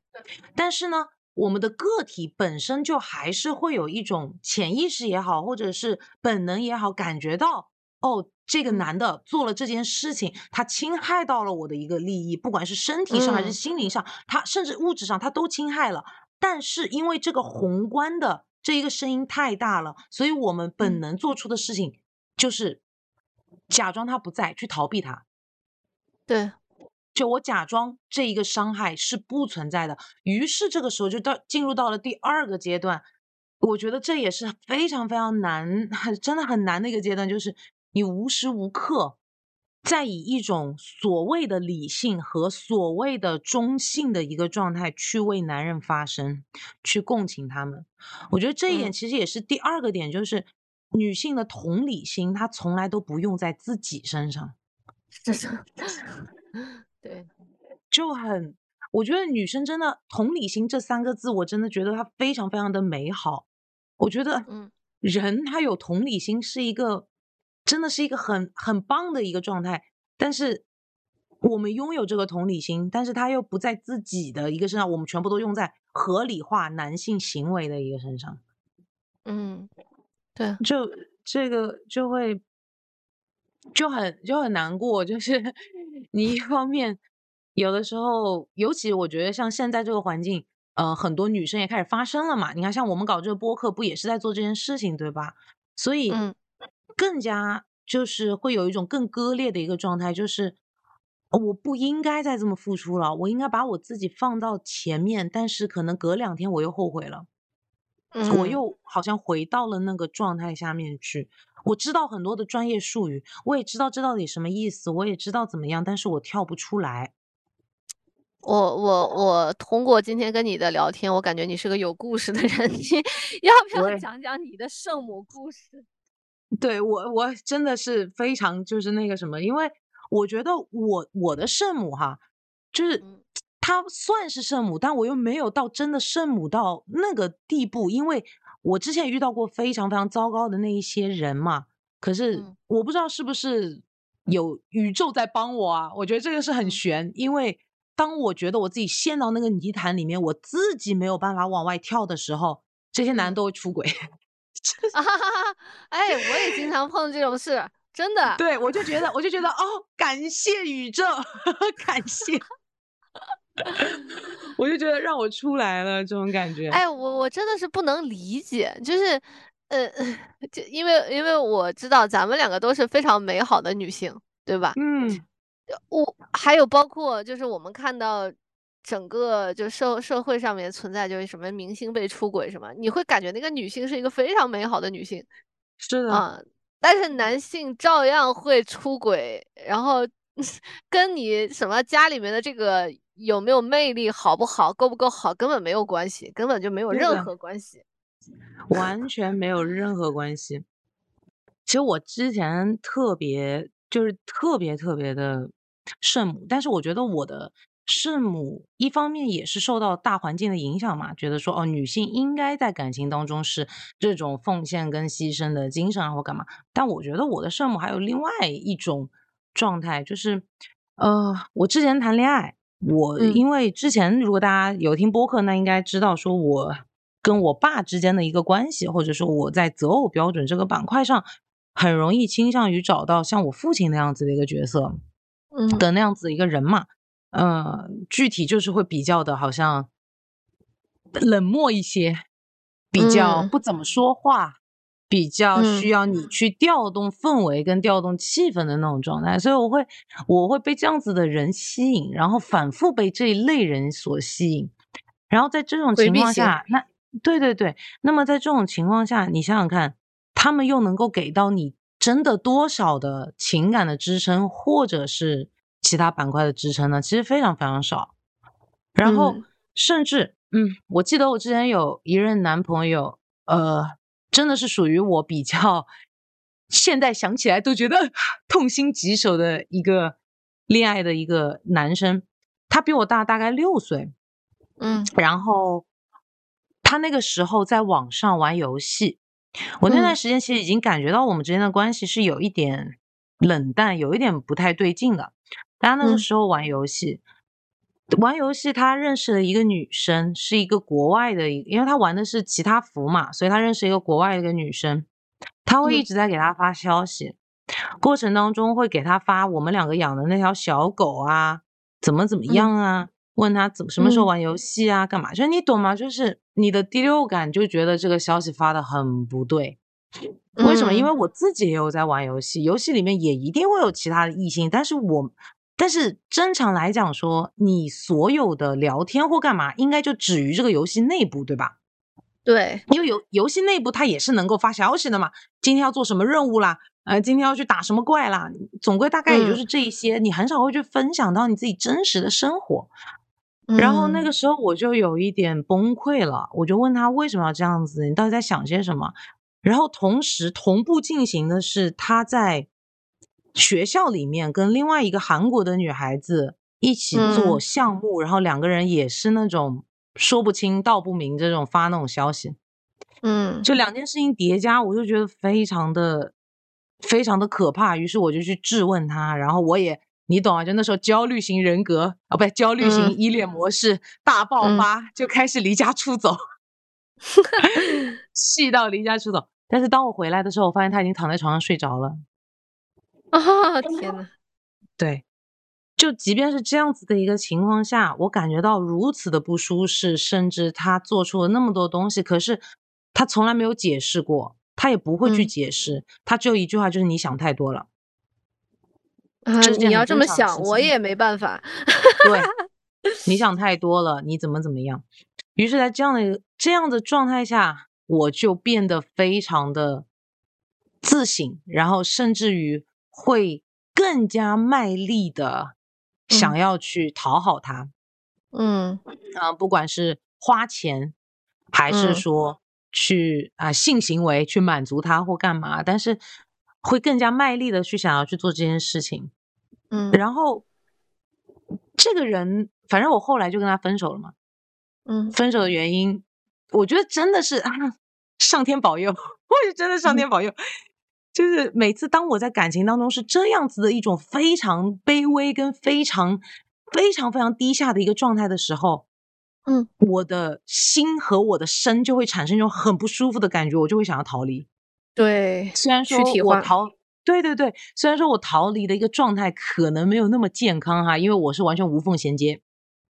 但是呢，我们的个体本身就还是会有一种潜意识也好，或者是本能也好，感觉到哦，这个嗯男的做了这件事情，他侵害到了我的一个利益，不管是身体上还是嗯心灵上，他甚至物质上，他都侵害了。但是因为这个宏观的这一个声音太大了，所以我们本嗯能做出的事情就是假装他不在，去逃避他。对，就我假装这一个伤害是不存在的，于是这个时候就到进入到了第二个阶段，我觉得这也是非常非常难，很真的很难的一个阶段，就是你无时无刻在以一种所谓的理性和所谓的中性的一个状态去为男人发声，去共情他们。我觉得这一点嗯其实也是第二个点，就是女性的同理心，她从来都不用在自己身上。这是 对，就很，我觉得女生真的同理心这三个字，我真的觉得它非常非常的美好。我觉得嗯人他有同理心是一个，真的是一个很很棒的一个状态。但是我们拥有这个同理心，但是他又不在自己的一个身上，我们全部都用在合理化男性行为的一个身上。嗯，对，就这个就会就很就很难过，就是你一方面有的时候，尤其我觉得像现在这个环境，呃，很多女生也开始发声了嘛。你看，像我们搞这个播客，不也是在做这件事情，对吧？所以嗯更加就是会有一种更割裂的一个状态，就是呃我不应该再这么付出了，我应该把我自己放到前面，但是可能隔两天我又后悔了。我嗯又好像回到了那个状态下面去。我知道很多的专业术语，我也知道这到底什么意思，我也知道怎么样，但是我跳不出来。我我我通过今天跟你的聊天，我感觉你是个有故事的人，你要不要对讲讲你的圣母故事？对我，我真的是非常就是那个什么，因为我觉得我我的圣母哈，就是嗯她算是圣母，但我又没有到真的圣母到那个地步，因为我之前遇到过非常非常糟糕的那一些人嘛。可是嗯我不知道是不是有宇宙在帮我啊？我觉得这个是很嗯悬，因为当我觉得我自己陷到那个泥潭里面，我自己没有办法往外跳的时候，这些男人嗯都会出轨。啊哈哈哈！哎，我也经常碰这种事，真的。对，我就觉得，我就觉得，哦，感谢宇宙，感谢，我就觉得让我出来了这种感觉。哎，我我真的是不能理解，就是，呃，就因为因为我知道咱们两个都是非常美好的女性，对吧？嗯，我还有包括就是我们看到整个就社社会上面存在就是什么明星被出轨什么，你会感觉那个女性是一个非常美好的女性是的，啊，但是男性照样会出轨，然后 跟你什么家里面的这个有没有魅力好不好够不够好根本没有关系，根本就没有任何关系。完全没有任何关系。其实我之前特别就是特别特别的圣母，但是我觉得我的圣母一方面也是受到大环境的影响嘛，觉得说哦，女性应该在感情当中是这种奉献跟牺牲的精神啊，或干嘛。但我觉得我的圣母还有另外一种状态，就是呃，我之前谈恋爱，我嗯。因为之前如果大家有听播客，那应该知道说我跟我爸之间的一个关系，或者说我在择偶标准这个板块上很容易倾向于找到像我父亲那样子的一个角色嗯。的那样子一个人嘛。呃，具体就是会比较的好像冷漠一些，比较嗯。不怎么说话，比较嗯。需要你去调动氛围跟调动气氛的那种状态，所以我会我会被这样子的人吸引，然后反复被这一类人所吸引，然后在这种情况下，那对对对，那么在这种情况下，你想想看，他们又能够给到你真的多少的情感的支撑，或者是其他板块的支撑呢？其实非常非常少。然后嗯。甚至，嗯，我记得我之前有一任男朋友，呃，真的是属于我比较现在想起来都觉得 痛心疾首的一个恋爱的一个男生，他比我大大概六岁，嗯。然后他那个时候在网上玩游戏，我那段嗯。时间其实已经感觉到我们之间的关系是有一点冷淡，有一点不太对劲的。但他那个嗯。时候玩游戏，玩游戏他认识了一个女生，是一个国外的一，因为他玩的是其他服嘛，所以他认识一个国外的一个女生，他会一嗯直在给他发消息，过程当中会给他发我们两个养的那条小狗啊，怎么怎么嗯样啊，问他怎么什么时候嗯玩游戏啊，干嘛？就是你懂吗？就是你的第六感就觉得这个消息发的很不对。为什么？因为嗯我自己也有在玩游戏，游戏里面也一定会有其他的异性，但是我，但是正常来讲说，你所有的聊天或干嘛，应该就止于这个游戏内部，对吧？对，因为游游戏内部它也是能够发消息的嘛，今天要做什么任务啦，呃，今天要去打什么怪啦，总归大概也就嗯是这一些，你很少会去分享到你自己真实的生活。然后那嗯个时候我就有一点崩溃了，我就问他为什么要这样子，你到底在想些什么？然后同时同步进行的是他在学校里面跟另外一个韩国的女孩子一起做嗯。项目，然后两个人也是那种说不清道不明这种发那种消息，嗯。就两件事情叠加，我就觉得非常的非常的可怕，于是我就去质问他，然后我也你懂啊，就那时候焦虑型人格啊，不是焦虑型嗯。依恋模式大爆嗯。发，就开始离家出走，气到离家出走。但是当我回来的时候，我发现他已经躺在床上睡着了。啊天呐，对，就即便是这样子的一个情况下，我感觉到如此的不舒适，甚至他做出了那么多东西，可是他从来没有解释过，他也不会去嗯解释，他只有一句话，就是你想太多了。啊你要这么想，我也没办法。对，你想太多了，你怎么怎么样？于是，在这样的一个这样的状态下，我就变得非常的自省，然后甚至于会更加卖力的想嗯要去讨好他。嗯啊、不管是花钱，还是嗯说去啊、性行为去满足他或干嘛，但是会更加卖力的去想要去做这件事情。嗯然后这个人，反正我后来就跟他分手了嘛。嗯分手的原因，我觉得真的是啊，上天保佑，我也真的上天保佑。就是每次当我在感情当中是这样子的一种非常卑微跟非常非常非常低下的一个状态的时候，嗯，我的心和我的身就会产生一种很不舒服的感觉，我就会想要逃离。对，虽然说我逃，对对对，虽然说我逃离的一个状态可能没有那么健康哈，因为我是完全无缝衔接，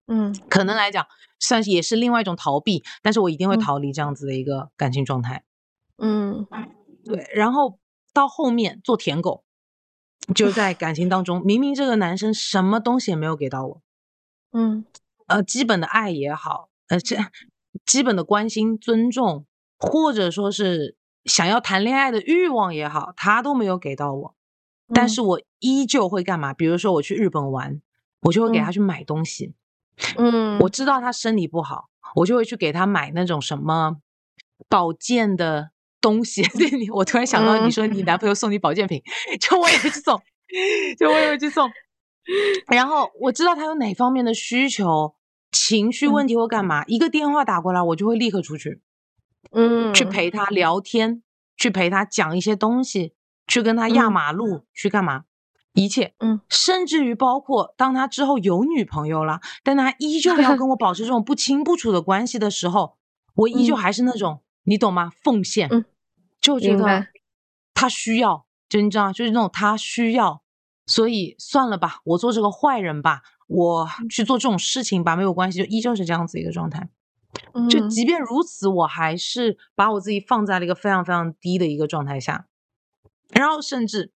嗯。可能来讲算是也是另外一种逃避，但是我一定会嗯。逃离这样子的一个感情状态。嗯。对，然后到后面做舔狗，就在感情当中，明明这个男生什么东西也没有给到我，嗯呃，基本的爱也好，呃，这基本的关心、尊重，或者说是想要谈恋爱的欲望也好，他都没有给到我。但嗯是我依旧会干嘛？比如说我去日本玩，我就会给他嗯去买东西。嗯，我知道他身体不好，我就会去给他买那种什么保健的东西。对你，我突然想到，你嗯说你男朋友送你保健品，就我也会去送，就我也会去送。然后我知道他有哪方面的需求、情绪问题或干嘛，一个电话打过来，我就会立刻出去，嗯去陪他聊天，去陪他讲一些东西，去跟他压嗯马路，去干嘛？一切，嗯，甚至于包括当他之后有女朋友了，但他依旧要跟我保持这种不清不楚的关系的时候，我依旧嗯还是那种，你懂吗？奉献，嗯就觉得他需要，就你知道，就是那种他需要，所以算了吧，我做这个坏人吧，我去做这种事情吧，没有关系，就依旧是这样子一个状态。就嗯。即便如此，我还是把我自己放在了一个非常非常低的一个状态下，然后甚至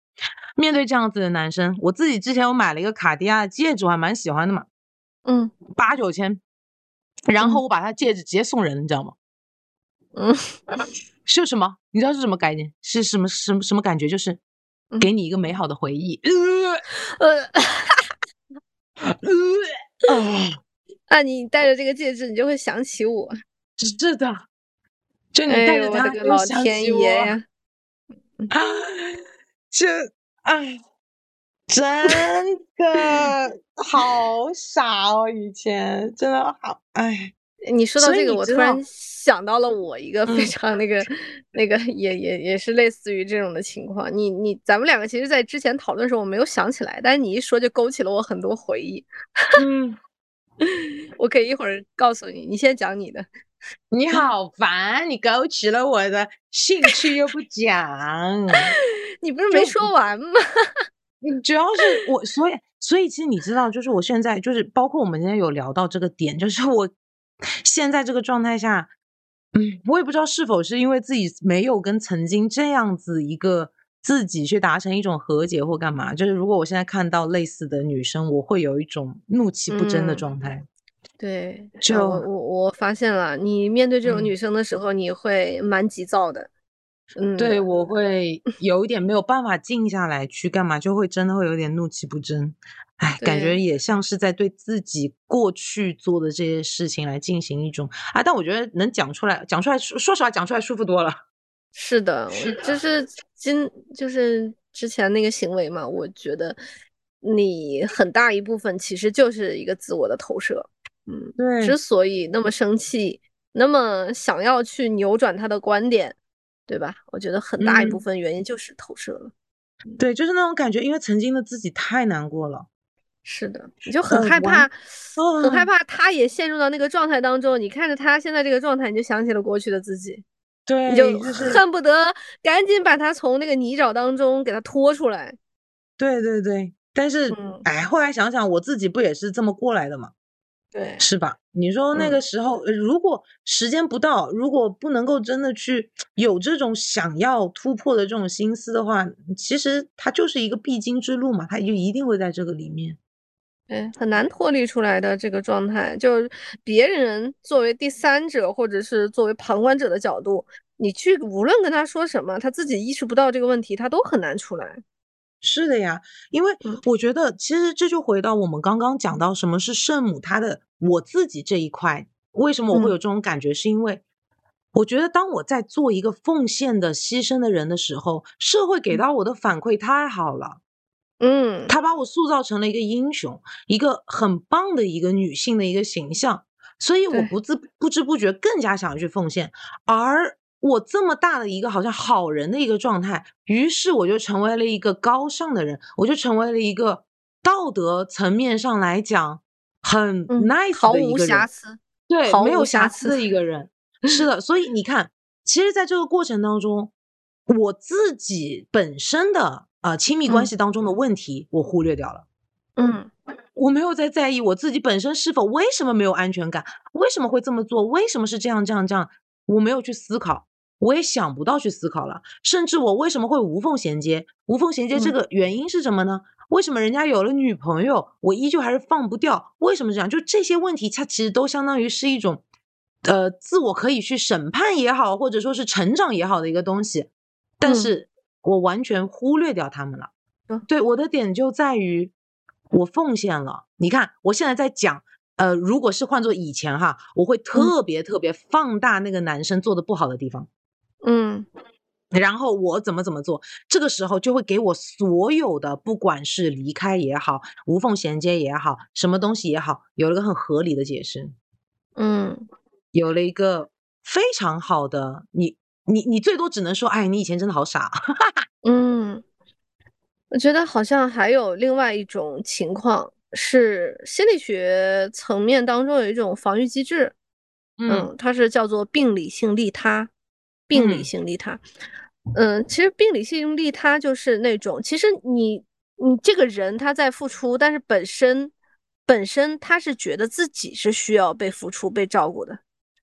面对这样子的男生，我自己之前我买了一个卡地亚的戒指，我还蛮喜欢的嘛，嗯。八九千，然后嗯。我把他戒指直接送人，你知道吗？嗯 是什么？你知道是什么概念？是什么什么什么感觉？就是嗯给你一个美好的回忆。呃，呃呃 啊，那你戴着这个戒指，你就会想起我。是的，就你哎呦，我带着它，就的个老天爷呀！啊，这哎，真的好傻哦！以前真的好哎，你说到这个，我突然想到了我一个非嗯常那个、那个，也也也是类似于这种的情况。你你咱们两个其实，在之前讨论的时候，我没有想起来，但是你一说就勾起了我很多回忆。嗯，我可以一会儿告诉你，你先讲你的。你好烦，你勾起了我的兴趣又不讲。你不是没说完吗？嗯，主要是我，所以所以其实你知道，就是我现在就是包括我们今天有聊到这个点，就是我现在这个状态下，嗯，我也不知道是否是因为自己没有跟曾经这样子一个自己去达成一种和解或干嘛，就是如果我现在看到类似的女生，我会有一种怒气不争的嗯状态。对，呃就我我我发现了，你面对这种嗯女生的时候，你会蛮急躁的。嗯，对，我会有一点没有办法静下来去干嘛，就会真的会有点怒气不争。哎，感觉也像是在对自己过去做的这些事情来进行一种啊，但我觉得能讲出来，讲出来，说说实话，讲出来舒服多了。是的，我就是今就是之前那个行为嘛，我觉得你很大一部分其实就是一个自我的投射。嗯，对之所以那么生气，那么想要去扭转他的观点，对吧？我觉得很大一部嗯分原因就是投射了。对，就是那种感觉，因为曾经的自己太难过了。是的，你就很害怕，很害啊怕他也陷入到那个状态当中。你看着他现在这个状态，你就想起了过去的自己，对，你就就是恨不得赶紧把他从那个泥沼当中给他拖出来。对对对，但是、嗯哎，后来想想，我自己不也是这么过来的吗？对，是吧？你说那嗯个时候，呃如果时间不到，如果不能够真的去有这种想要突破的这种心思的话，其实它就是一个必经之路嘛，它就一定会在这个里面。对，很难脱离出来的这个状态，就是别人作为第三者或者是作为旁观者的角度，你去无论跟他说什么，他自己意识不到这个问题，他都很难出来。是的呀，因为嗯。我觉得其实这就回到我们刚刚讲到什么是圣母，她的我自己这一块，为什么我会有嗯。这种感觉，是因为我觉得当我在做一个奉献的、牺牲的人的时候，社会给嗯。到我的反馈太好了。嗯，他把我塑造成了一个英雄，一个很棒的一个女性的一个形象，所以我不自不知不觉更加想要去奉献，而我这么大的一个好像好人的一个状态，于是我就成为了一个高尚的人，我就成为了一个道德层面上来讲很嗯 nice 的一个人，瑕疵。对，毫没有无瑕疵的一个人。是的，所以你看，其实在这个过程当中，我自己本身的呃亲密关嗯系当中的问题，我忽略掉了。嗯我没有在在意我自己本身是否为什么没有安全感，为什么会这么做，为什么是这样这样这样，我没有去思考，我也想不到去思考了。甚至我为什么会无缝衔接？无缝衔接这嗯个原因是什么呢？为什么人家有了女朋友，我依旧还是放不掉？为什么这样？就这些问题，它其实都相当于是一种，呃，自我可以去审判也好，或者说是成长也好的一个东西，但嗯是我完全忽略掉他们了。嗯。对，我的点就在于我奉献了。你看，我现在在讲，呃，如果是换做以前哈，我会特别特别放大那个男生做的不好的地方，嗯。然后我怎么怎么做，这个时候就会给我所有的，不管是离开也好，无缝衔接也好，什么东西也好，有了个很合理的解释，嗯。有了一个非常好的，你你你最多只能说，哎，你以前真的好傻。嗯，我觉得好像还有另外一种情况是心理学层面当中有一种防御机制，嗯嗯，它是叫做病理性利他，病理嗯性利他。嗯，其实病理性利他就是那种，其实你你这个人他在付出，但是本身本身他是觉得自己是需要被付出、被照顾的，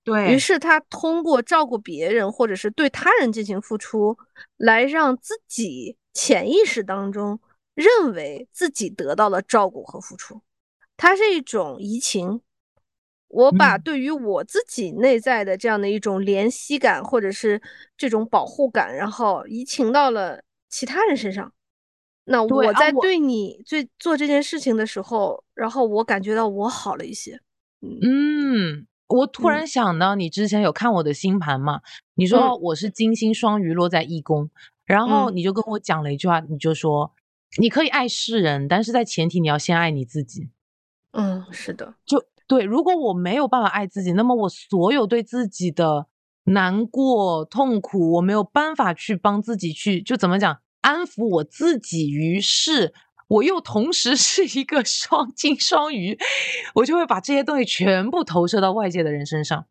对于是他通过照顾别人或者是对他人进行付出，来让自己潜意识当中认为自己得到了照顾和付出，它是一种移情。我把嗯对于我自己内在的这样的一种怜惜感，或者是这种保护感，然后移情到了其他人身上。那我我在对你最做这件事情的时候，然后我感觉到我好了一些。嗯嗯，我突嗯然想到，你之前有看我的星盘嘛？你嗯说我是金星双鱼落在一宫，然后嗯你就跟我讲了一句话，你就说你可以爱世人，但是在前提你要先爱你自己。嗯，是的，就对，如果我没有办法爱自己，那么我所有对自己的难过、痛苦，我没有办法去帮自己去，就怎么讲，安抚我自己。于是，我又同时 是一个双金双鱼，我就会把这些东西全部投射到外界的人身上。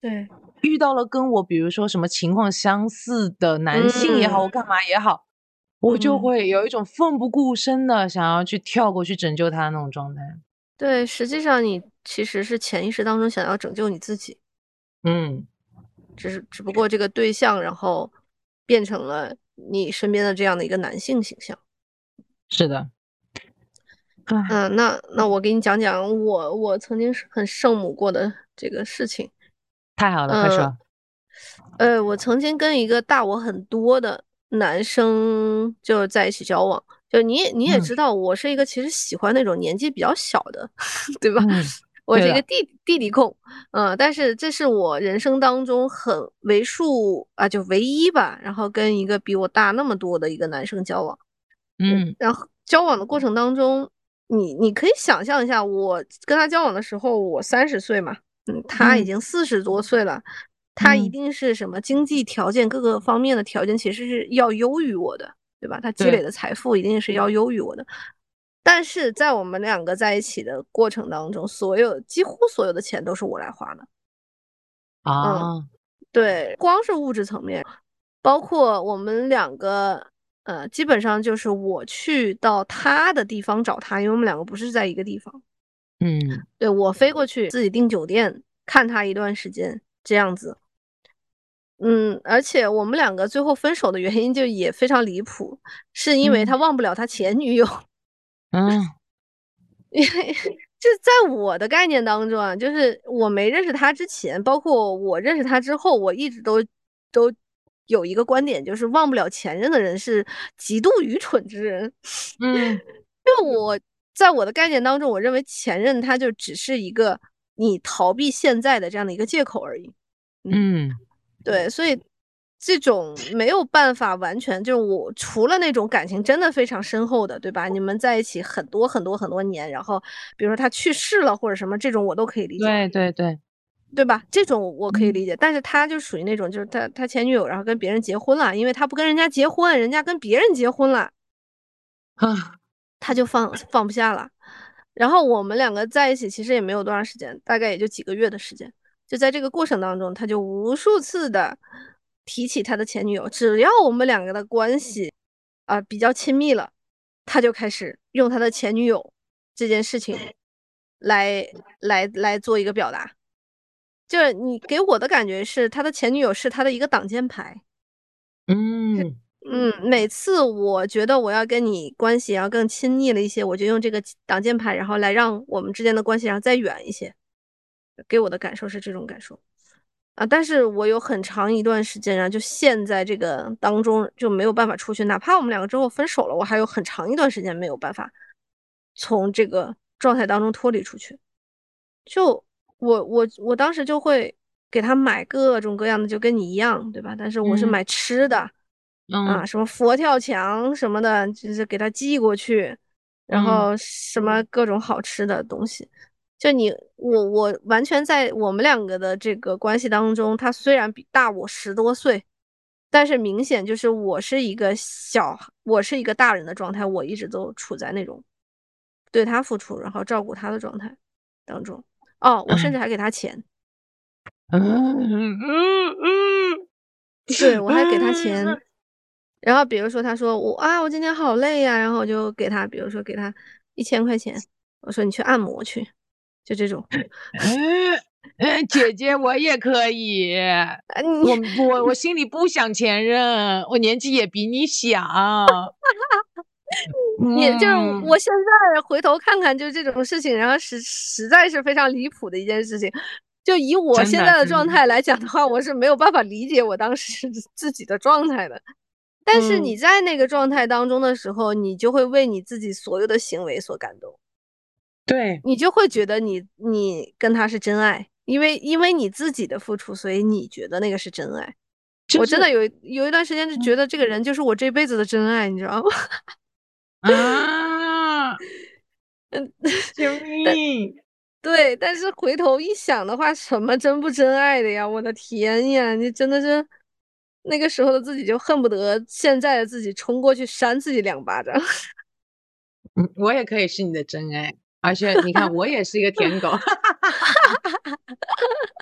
对，遇到了跟我比如说什么情况相似的男性也好，嗯我干嘛也好，我就嗯会有一种奋不顾身的想要去跳过去拯救他的那种状态。对，实际上你其实是潜意识当中想要拯救你自己，嗯，只是只不过这个对象，然后变成了你身边的这样的一个男性形象。是的。唉嗯，那那我给你讲讲我我曾经是很圣母过的这个事情。太好了，快嗯说。呃，我曾经跟一个大我很多的男生就在一起交往，就你也你也嗯知道，我是一个其实喜欢那种年纪比较小的，对吧？嗯，我是一个弟弟弟控，嗯，但是这是我人生当中很为数啊，就唯一吧，然后跟一个比我大那么多的一个男生交往。嗯然后交往的过程当中，你你可以想象一下，我跟他交往的时候，我三十岁嘛，嗯，他已嗯经四十多岁了，他一嗯定是什么经济条件各个方面的条件其实是要优于我的，对吧？他积累的财富一定是要优于我的。但是在我们两个在一起的过程当中，所有几乎所有的钱都是我来花的。啊，对，光是物质层面，包括我们两个，呃，基本上就是我去到他的地方找他，因为我们两个不是在一个地方。嗯对，我飞过去自己订酒店看他一段时间，这样子。嗯，而且我们两个最后分手的原因就也非常离谱，是因为他忘不了他前女友。嗯 因为这在我的概念当中啊，就是我没认识他之前，包括我认识他之后，我一直都都有一个观点，就是忘不了前任的人是极度愚蠢之人。嗯因为我在我的概念当中，我认为前任他就只是一个你逃避现在的这样的一个借口而已。嗯对，所以这种没有办法完全就是我除了那种感情真的非常深厚的，对吧？你们在一起很多很多很多年，然后比如说他去世了或者什么这种，我都可以理解，对对对，对吧？这种我可以嗯理解，但是他就属于那种就是他他前女友然后跟别人结婚了，因为他不跟人家结婚，人家跟别人结婚了。啊，他就放放不下了。然后我们两个在一起其实也没有多长时间，大概也就几个月的时间。就在这个过程当中，他就无数次的提起他的前女友，只要我们两个的关系啊、比较亲密了，他就开始用他的前女友这件事情来来来做一个表达。就是你给我的感觉是，他的前女友是他的一个挡箭牌。嗯嗯，每次我觉得我要跟你关系要更亲密了一些，我就用这个挡箭牌，然后来让我们之间的关系然后再远一些。给我的感受是这种感受啊，但是我有很长一段时间，然后就陷在这个当中就没有办法出去，哪怕我们两个之后分手了，我还有很长一段时间没有办法从这个状态当中脱离出去。就我我我当时就会给他买各种各样的，就跟你一样，对吧？但是我是嗯买吃的。啊，嗯什么佛跳墙什么的，就是给他寄过去，然嗯后什么各种好吃的东西。就你我我完全在我们两个的这个关系当中，他虽然比大我十多岁，但是明显就是我是一个小，我是一个大人的状态，我一直都处在那种对他付出，然后照顾他的状态当中。哦，我甚至还给他钱。嗯嗯嗯，对我还给他钱，然后比如说他说我啊我今天好累呀、然后我就给他，比如说给他一千块钱，我说你去按摩去，就这种。嗯嗯，姐姐我也可以，我我我心里不想前任，我年纪也比你小。也就是嗯我现在回头看看，就这种事情，然后实实在是非常离谱的一件事情。就以我现在的状态来讲的话，我是没有办法理解我当时自己的状态的。但是嗯你在那个状态当中的时候，你就会为你自己所有的行为所感动，对，你就会觉得你你跟他是真爱，因为因为你自己的付出，所以你觉得那个是真爱。就是我真的有有一段时间就觉得这个人就是我这辈子的真爱，你知道吗？啊，嗯，救命！对，但是回头一想的话，什么真不真爱的呀？我的天呀，你真的是那个时候的自己就恨不得现在的自己冲过去扇自己两巴掌。嗯我也可以是你的真爱，而且你看，我也是一个舔狗，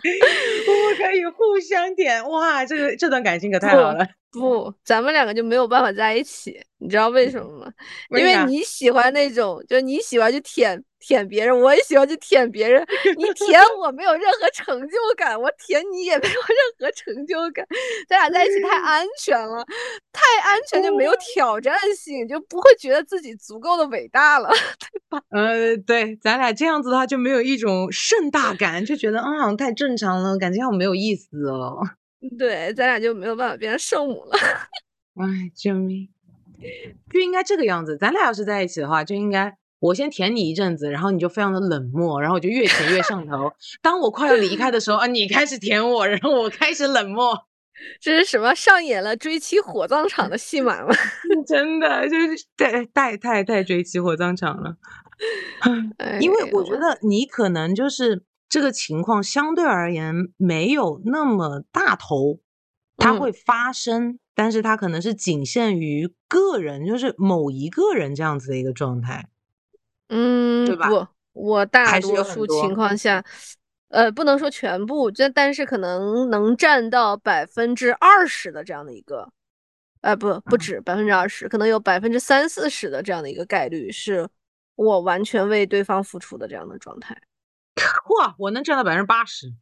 我们可以互相舔，哇，这个这段感情可太好了。不，咱们两个就没有办法在一起，你知道为什么吗？因为你喜欢那种，就是你喜欢去舔舔别人，我也喜欢去舔别人。你舔我没有任何成就感，我舔你也没有任何成就感。咱俩在一起太安全了，太安全就没有挑战性，就不会觉得自己足够的伟大了。对吧呃，对，咱俩这样子的话就没有一种盛大感，就觉得嗯，好像太正常了，感觉好没有意思哦。对，咱俩就没有办法变成圣母了。哎，救命！就应该这个样子。咱俩要是在一起的话，就应该我先舔你一阵子，然后你就非常的冷漠，然后我就越舔越上头。当我快要离开的时候啊，你开始舔我，然后我开始冷漠。这是什么上演了追妻火葬场的戏码吗？真的就是太太太太追妻火葬场了。哎因为我觉得你可能就是这个情况相对而言没有那么大头，它嗯会发生，但是它可能是仅限于个人，就是某一个人这样子的一个状态。嗯，对吧不，我大多数情况下，呃，不能说全部，这但是可能能占到百分之二十的这样的一个，呃，不不嗯止百分之二十，可能有百分之三四十的这样的一个概率，是我完全为对方付出的这样的状态。哇，我能占到百分之八十。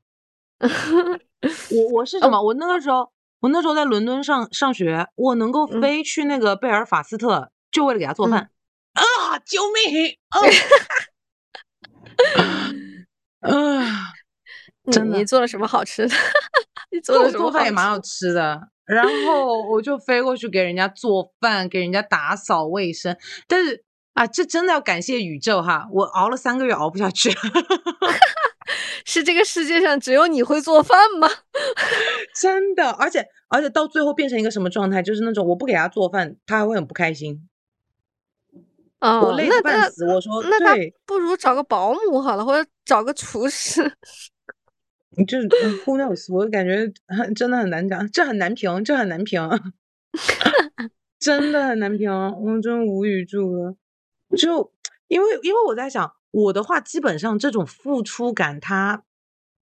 我我是什么？我那个时候，我那时候在伦敦上上学，我能够嗯飞去那个贝尔法斯特，就为了给他做嗯饭。啊！救命！啊！啊！真的你你做了什么好吃的？你做做了什么做饭也蛮好吃的，然后我就飞过去给人家做饭，给人家打扫卫生。但是啊，这真的要感谢宇宙哈！我熬了三个月熬不下去，是这个世界上只有你会做饭吗？真的。而且而且到最后变成一个什么状态，就是那种我不给他做饭，他还会很不开心。哦，我累那那得半死，我说那他对，不如找个保姆好了，或者找个厨师。就是呃 who knows，我感觉很真的很难讲，这很难评，这很难评，真的很难评，我真无语住了。就因为因为我在想，我的话基本上这种付出感，它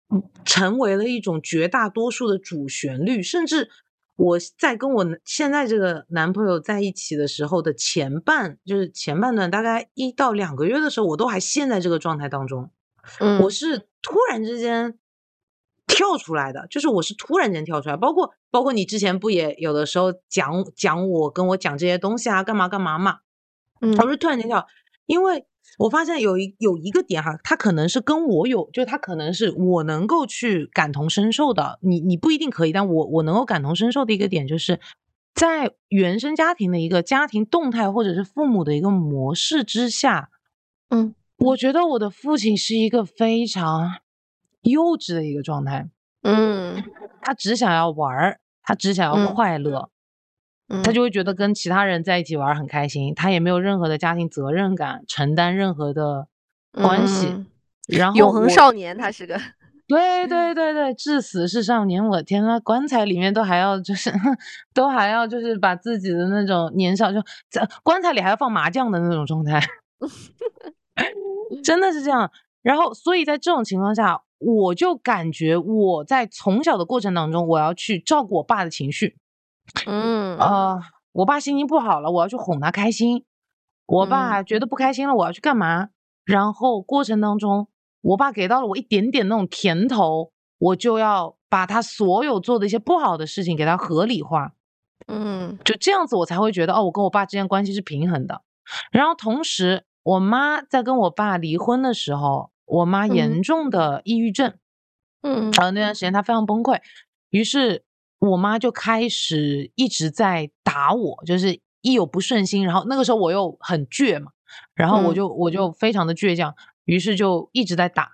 嗯成为了一种绝大多数的主旋律，甚至我在跟我现在这个男朋友在一起的时候的前半，就是前半段大概一到两个月的时候，我都还陷在这个状态当中。嗯我是突然之间跳出来的，就是我是突然间跳出来，包括包括你之前不也有的时候讲讲我跟我讲这些东西啊，干嘛干嘛嘛，嗯我是突然间跳，因为我发现有一有一个点哈，他可能是跟我有，就他可能是我能够去感同身受的，你你不一定可以，但我我能够感同身受的一个点就是。在原生家庭的一个家庭动态，或者是父母的一个模式之下，嗯。我觉得我的父亲是一个非常幼稚的一个状态，嗯。他只想要玩儿，他只想要嗯。快乐，嗯，他就会觉得跟其他人在一起玩儿很开心，他也没有任何的家庭责任感，承担任何的关系。嗯然后永恒少年，他是个。对对对对，至死是少年，我天呐，棺材里面都还要就是 都还要就是把自己的那种年少就在棺材里还要放麻将的那种状态，真的是这样。然后，所以在这种情况下，我就感觉我在从小的过程当中，我要去照顾我爸的情绪。嗯。呃，我爸心情不好了，我要去哄他开心；我爸觉得不开心了，我要去干嘛？然后过程当中，我爸给到了我一点点那种甜头，我就要把他所有做的一些不好的事情给他合理化。嗯。就这样子，我才会觉得哦，我跟我爸之间关系是平衡的。然后同时，我妈在跟我爸离婚的时候，我妈嗯。严重的抑郁症，嗯。然后那段时间她非常崩溃，于是我妈就开始一直在打我，就是一有不顺心，然后那个时候我又很倔嘛，然后我嗯就我就非常的倔强，于是就一直在打。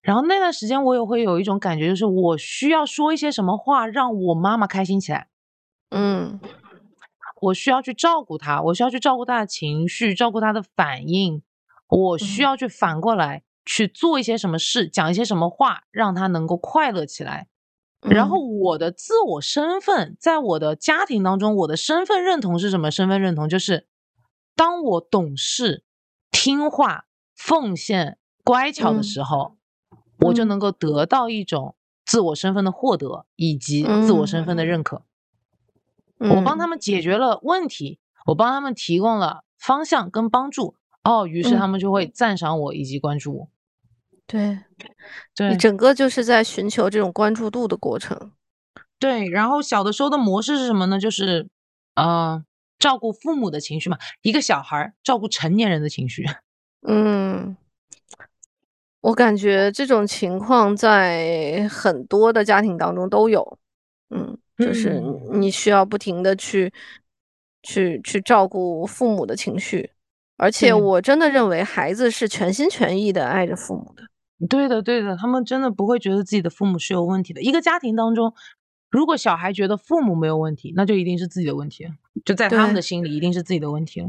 然后那段时间我也会有一种感觉，就是我需要说一些什么话让我妈妈开心起来。嗯我需要去照顾她，我需要去照顾她的情绪，照顾她的反应，我需嗯要去反过来去做一些什么事，讲一些什么话，让他能够快乐起来。然后嗯我的自我身份，在我的家庭当中，我的身份认同是什么？身份认同就是，当我懂事、听话、奉献、乖巧的嗯时候，我就嗯能够得到一种自我身份的获得，以及自我身份的认可。我帮他们们解决了问题，我帮他们提供了方向跟帮助。哦，于是他嗯们就会赞赏我以及关注我。对对你整个就是在寻求这种关注度的过程。对，然后小的时候的模式是什么呢？就是呃，照顾父母的情绪嘛，一个小孩儿照顾成年人的情绪。嗯，我感觉这种情况在很多的家庭当中都有。嗯，就是嗯你需要不停的去去去照顾父母的情绪，而且我真的认为孩子是全心全意的爱着父母的。对的，对的，他们真的不会觉得自己的父母是有问题的。一个家庭当中，如果小孩觉得父母没有问题，那就一定是自己的问题，就在他们的心里一定是自己的问题了。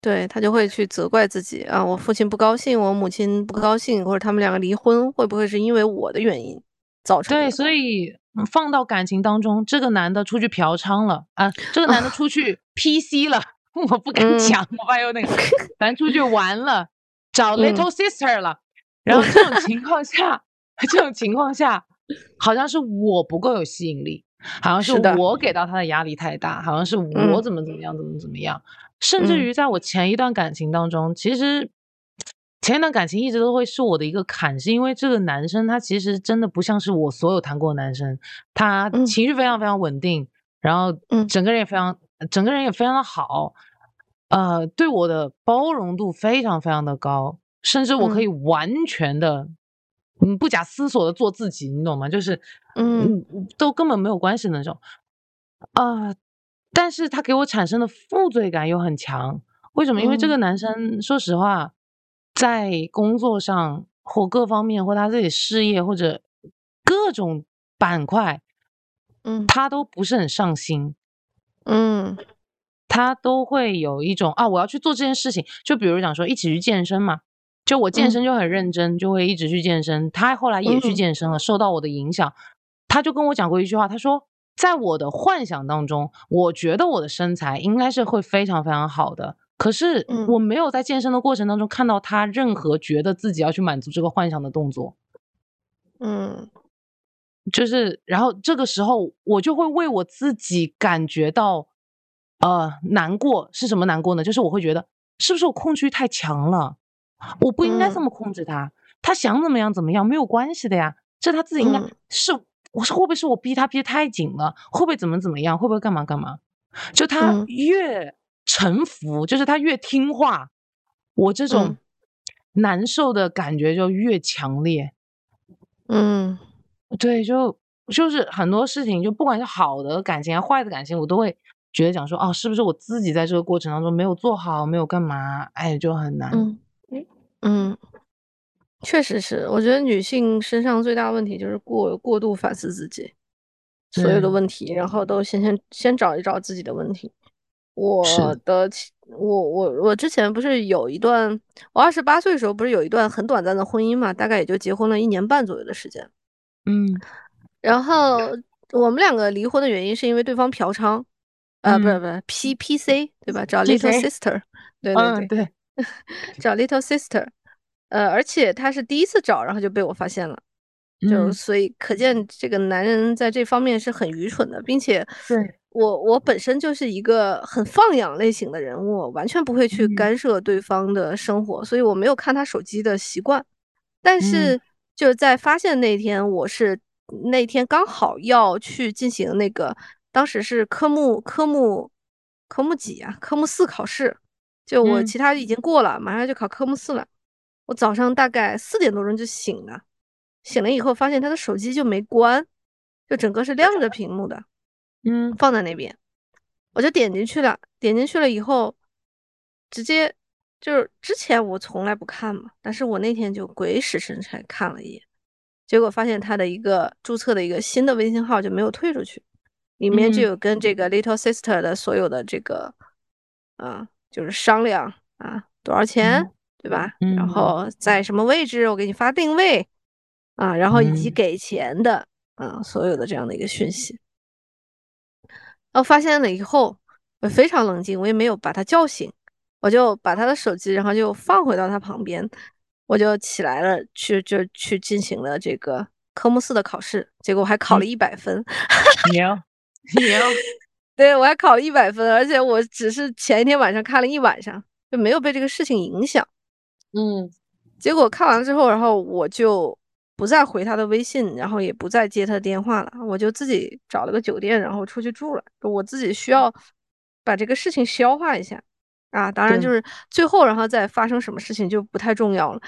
对，他就会去责怪自己啊，我父亲不高兴，我母亲不高兴，或者他们两个离婚，会不会是因为我的原因造成对，所以嗯放到感情当中，这个男的出去嫖娼了啊，这个男的出去 PC 了，我不敢嗯。讲，我怕有那个，咱出去玩了，找嗯。Little sister 了，然后这种情况下，这种情况下，好像是我不够有吸引力，好像是我给到他的压力太大，好像是我嗯。怎么怎么样，怎么怎么样，甚至嗯。于在我前一段感情当中，其实。前一段感情一直都会是我的一个坎，是因为这个男生他其实真的不像是我所有谈过的男生，他嗯。情绪非常非常稳定，然后嗯。整个人也非常，整个人也非常的好，呃，对我的包容度非常非常的高，甚至我可以完全的，嗯，不假思索的做自己，你懂吗？就是，嗯嗯，都根本没有关系的那种，啊、但是他给我产生的负罪感又很强，为什么？因为这嗯个男生，说实话，在工作上或各方面，或他自己事业或者各种板块，嗯他都不是很上心。嗯他都会有一种啊，我要去做这件事情。就比如讲说，一起去健身嘛，就我健嗯身就很认真，就会一直去健身。他后来也去嗯健身了，受到我的影响，他就跟我讲过一句话，他说，在我的幻想当中，我觉得我的身材应该是会非常非常好的，可是嗯我没有在健身的过程当中看到他任何觉得自己要去满足这个幻想的动作。嗯就是，然后这个时候我就会为我自己感觉到，呃，难过是什么难过呢？就是我会觉得，是不是我控制欲太强了？我不应该这嗯么控制他，他想怎么样怎么样没有关系的呀，这他自己应该嗯是，我说会不会是我逼他逼得太紧了？会不会怎么怎么样？会不会干嘛干嘛？就他嗯越臣服，就是他越听话，我这种嗯难受的感觉就越强烈。嗯对，就就是很多事情，就不管是好的感情啊，坏的感情，我都会觉得讲说，哦，是不是我自己在这个过程当中没有做好，没有干嘛，哎，就很难。嗯嗯，确实是，我觉得女性身上最大问题就是过过度反思自己所有的问题，然后都先先先找一找自己的问题。我的我我我之前不是有一段，我二十八岁的时候不是有一段很短暂的婚姻嘛，大概也就结婚了一年半左右的时间。嗯然后我们两个离婚的原因是因为对方嫖娼，呃，不是嗯不是 P P C 对吧？找 little sister，对对嗯，对，对，找 little sister，呃，而且他是第一次找，然后就被我发现了。就嗯所以可见这个男人在这方面是很愚蠢的，并且对我我本身就是一个很放养类型的人物，完全不会去嗯干涉对方的生活，所以我没有看他手机的习惯。但嗯是就是在发现那天，我是那天刚好要去进行那个，当时是科目科目科目几啊？科目四考试，就我嗯其他已经过了，马上就考科目四了。我早上大概四点多钟就醒了，醒了以后发现他的手机就没关，就整个是亮着屏幕的，嗯。放在那边，我就点进去了。点进去了以后，直接就是之前我从来不看嘛，但是我那天就鬼使神差看了一眼，结果发现他的一个注册的一个新的微信号就没有退出去，里面就嗯。有跟这个 Little Sister 的所有的这个啊，就是商量啊多少钱，嗯对吧？然嗯后在什么位置，我给你发定位啊，然后以及嗯给钱的啊，所有的这样的一个讯息。然后发现了以后，我非常冷静，我也没有把他叫醒，我就把他的手机，然后就放回到他旁边，我就起来了，去就去进行了这个科目四的考试，结果我还考了一百分，牛牛，对我还考了一百分，而且我只是前一天晚上看了一晚上，就没有被这个事情影响。嗯结果看完了之后，然后我就不再回他的微信，然后也不再接他的电话了，我就自己找了个酒店，然后出去住了。我自己需要把这个事情消化一下啊，当然就是最后然后再发生什么事情就不太重要了。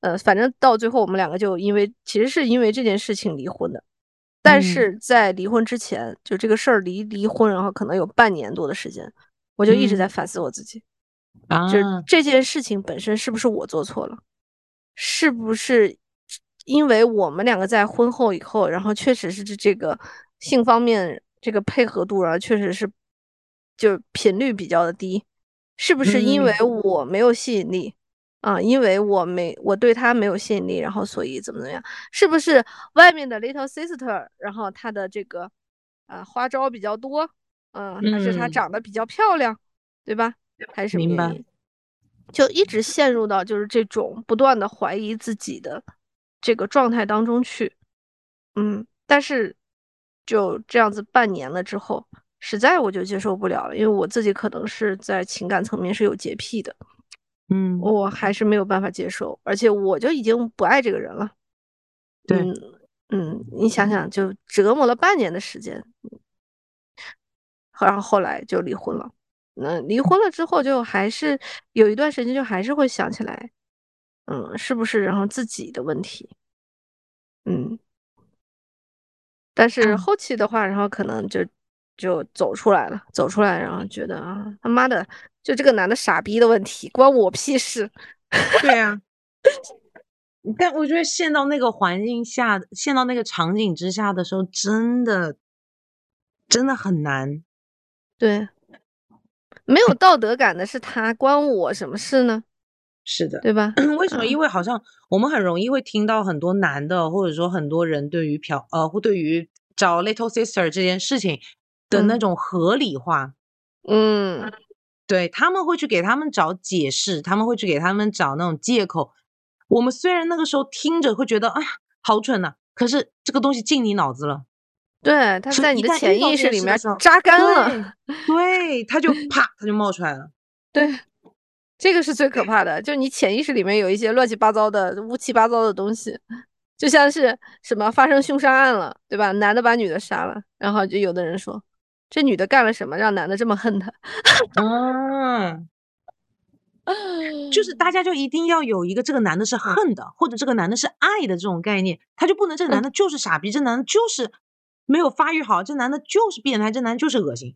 呃，反正到最后我们两个就因为其实是因为这件事情离婚的，但嗯是在离婚之前，就这个事儿离离婚，然后可能有半年多的时间，我就一直嗯在反思我自己。啊就是这件事情本身是不是我做错了？是不是因为我们两个在婚后以后，然后确实是这这个性方面这个配合度，然后确实是就频率比较的低，是不是因为嗯我没有吸引力啊？因为我没我对他没有吸引力，然后所以怎么怎么样？是不是外面的 little sister，然后她的这个啊花招比较多，嗯，还是她嗯长得比较漂亮，对吧？还是明白？就一直陷入到就是这种不断的怀疑自己的这个状态当中去，嗯，但是就这样子半年了之后，实在我就接受不了了，因为我自己可能是在情感层面是有洁癖的，嗯我还是没有办法接受，而且我就已经不爱这个人了，对嗯嗯，你想想，就折磨了半年的时间，然后后来就离婚了。那离婚了之后，就还是有一段时间，就还是会想起来，嗯，是不是然后自己的问题，嗯，但是嗯后期的话，然后可能就就走出来了，走出来，然后觉得啊，他妈的，就这个男的傻逼的问题，关我屁事。对 啊。但我觉得陷到那个环境下，陷到那个场景之下的时候，真的真的很难。对，没有道德感的是他，关我什么事呢？是的，对吧？为什么？嗯因为好像我们很容易会听到很多男的，或者说很多人对于嫖呃，或对于找 little sister 这件事情的那嗯种合理化，嗯，对他们会去给他们找解释，他们会去给他们找那种借口。我们虽然那个时候听着会觉得，哎呀，好蠢呐、可是这个东西进你脑子了，对，他在你的潜意识里面扎干了。对，对，他就啪，他就冒出来了。对，这个是最可怕的，就你潜意识里面有一些乱七八糟的、乌七八糟的东西，就像是什么发生凶杀案了，对吧？男的把女的杀了，然后就有的人说，这女的干了什么让男的这么恨她？啊，就是大家就一定要有一个这个男的是恨的，或者这个男的是爱的这种概念，他就不能这个男的就是傻逼，这男的就是没有发育好，这男的就是变态，这男的就是恶心。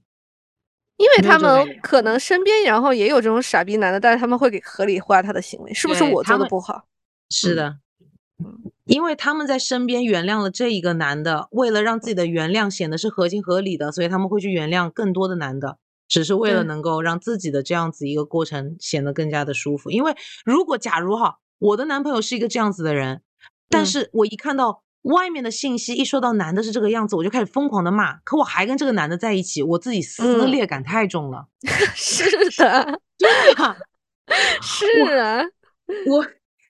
因为他们可能身边然后也有这种傻逼男的，但是他们会给合理化他的行为，是不是我做的不好？嗯是的，因为他们在身边原谅了这一个男的，为了让自己的原谅显得是合情合理的，所以他们会去原谅更多的男的，只是为了能够让自己的这样子一个过程显得更加的舒服。因为如果假如哈，我的男朋友是一个这样子的人，但嗯是我一看到外面的信息，一说到男的是这个样子，我就开始疯狂的骂，可我还跟这个男的在一起，我自己撕嗯裂感太重了。是的，对呀、是啊，我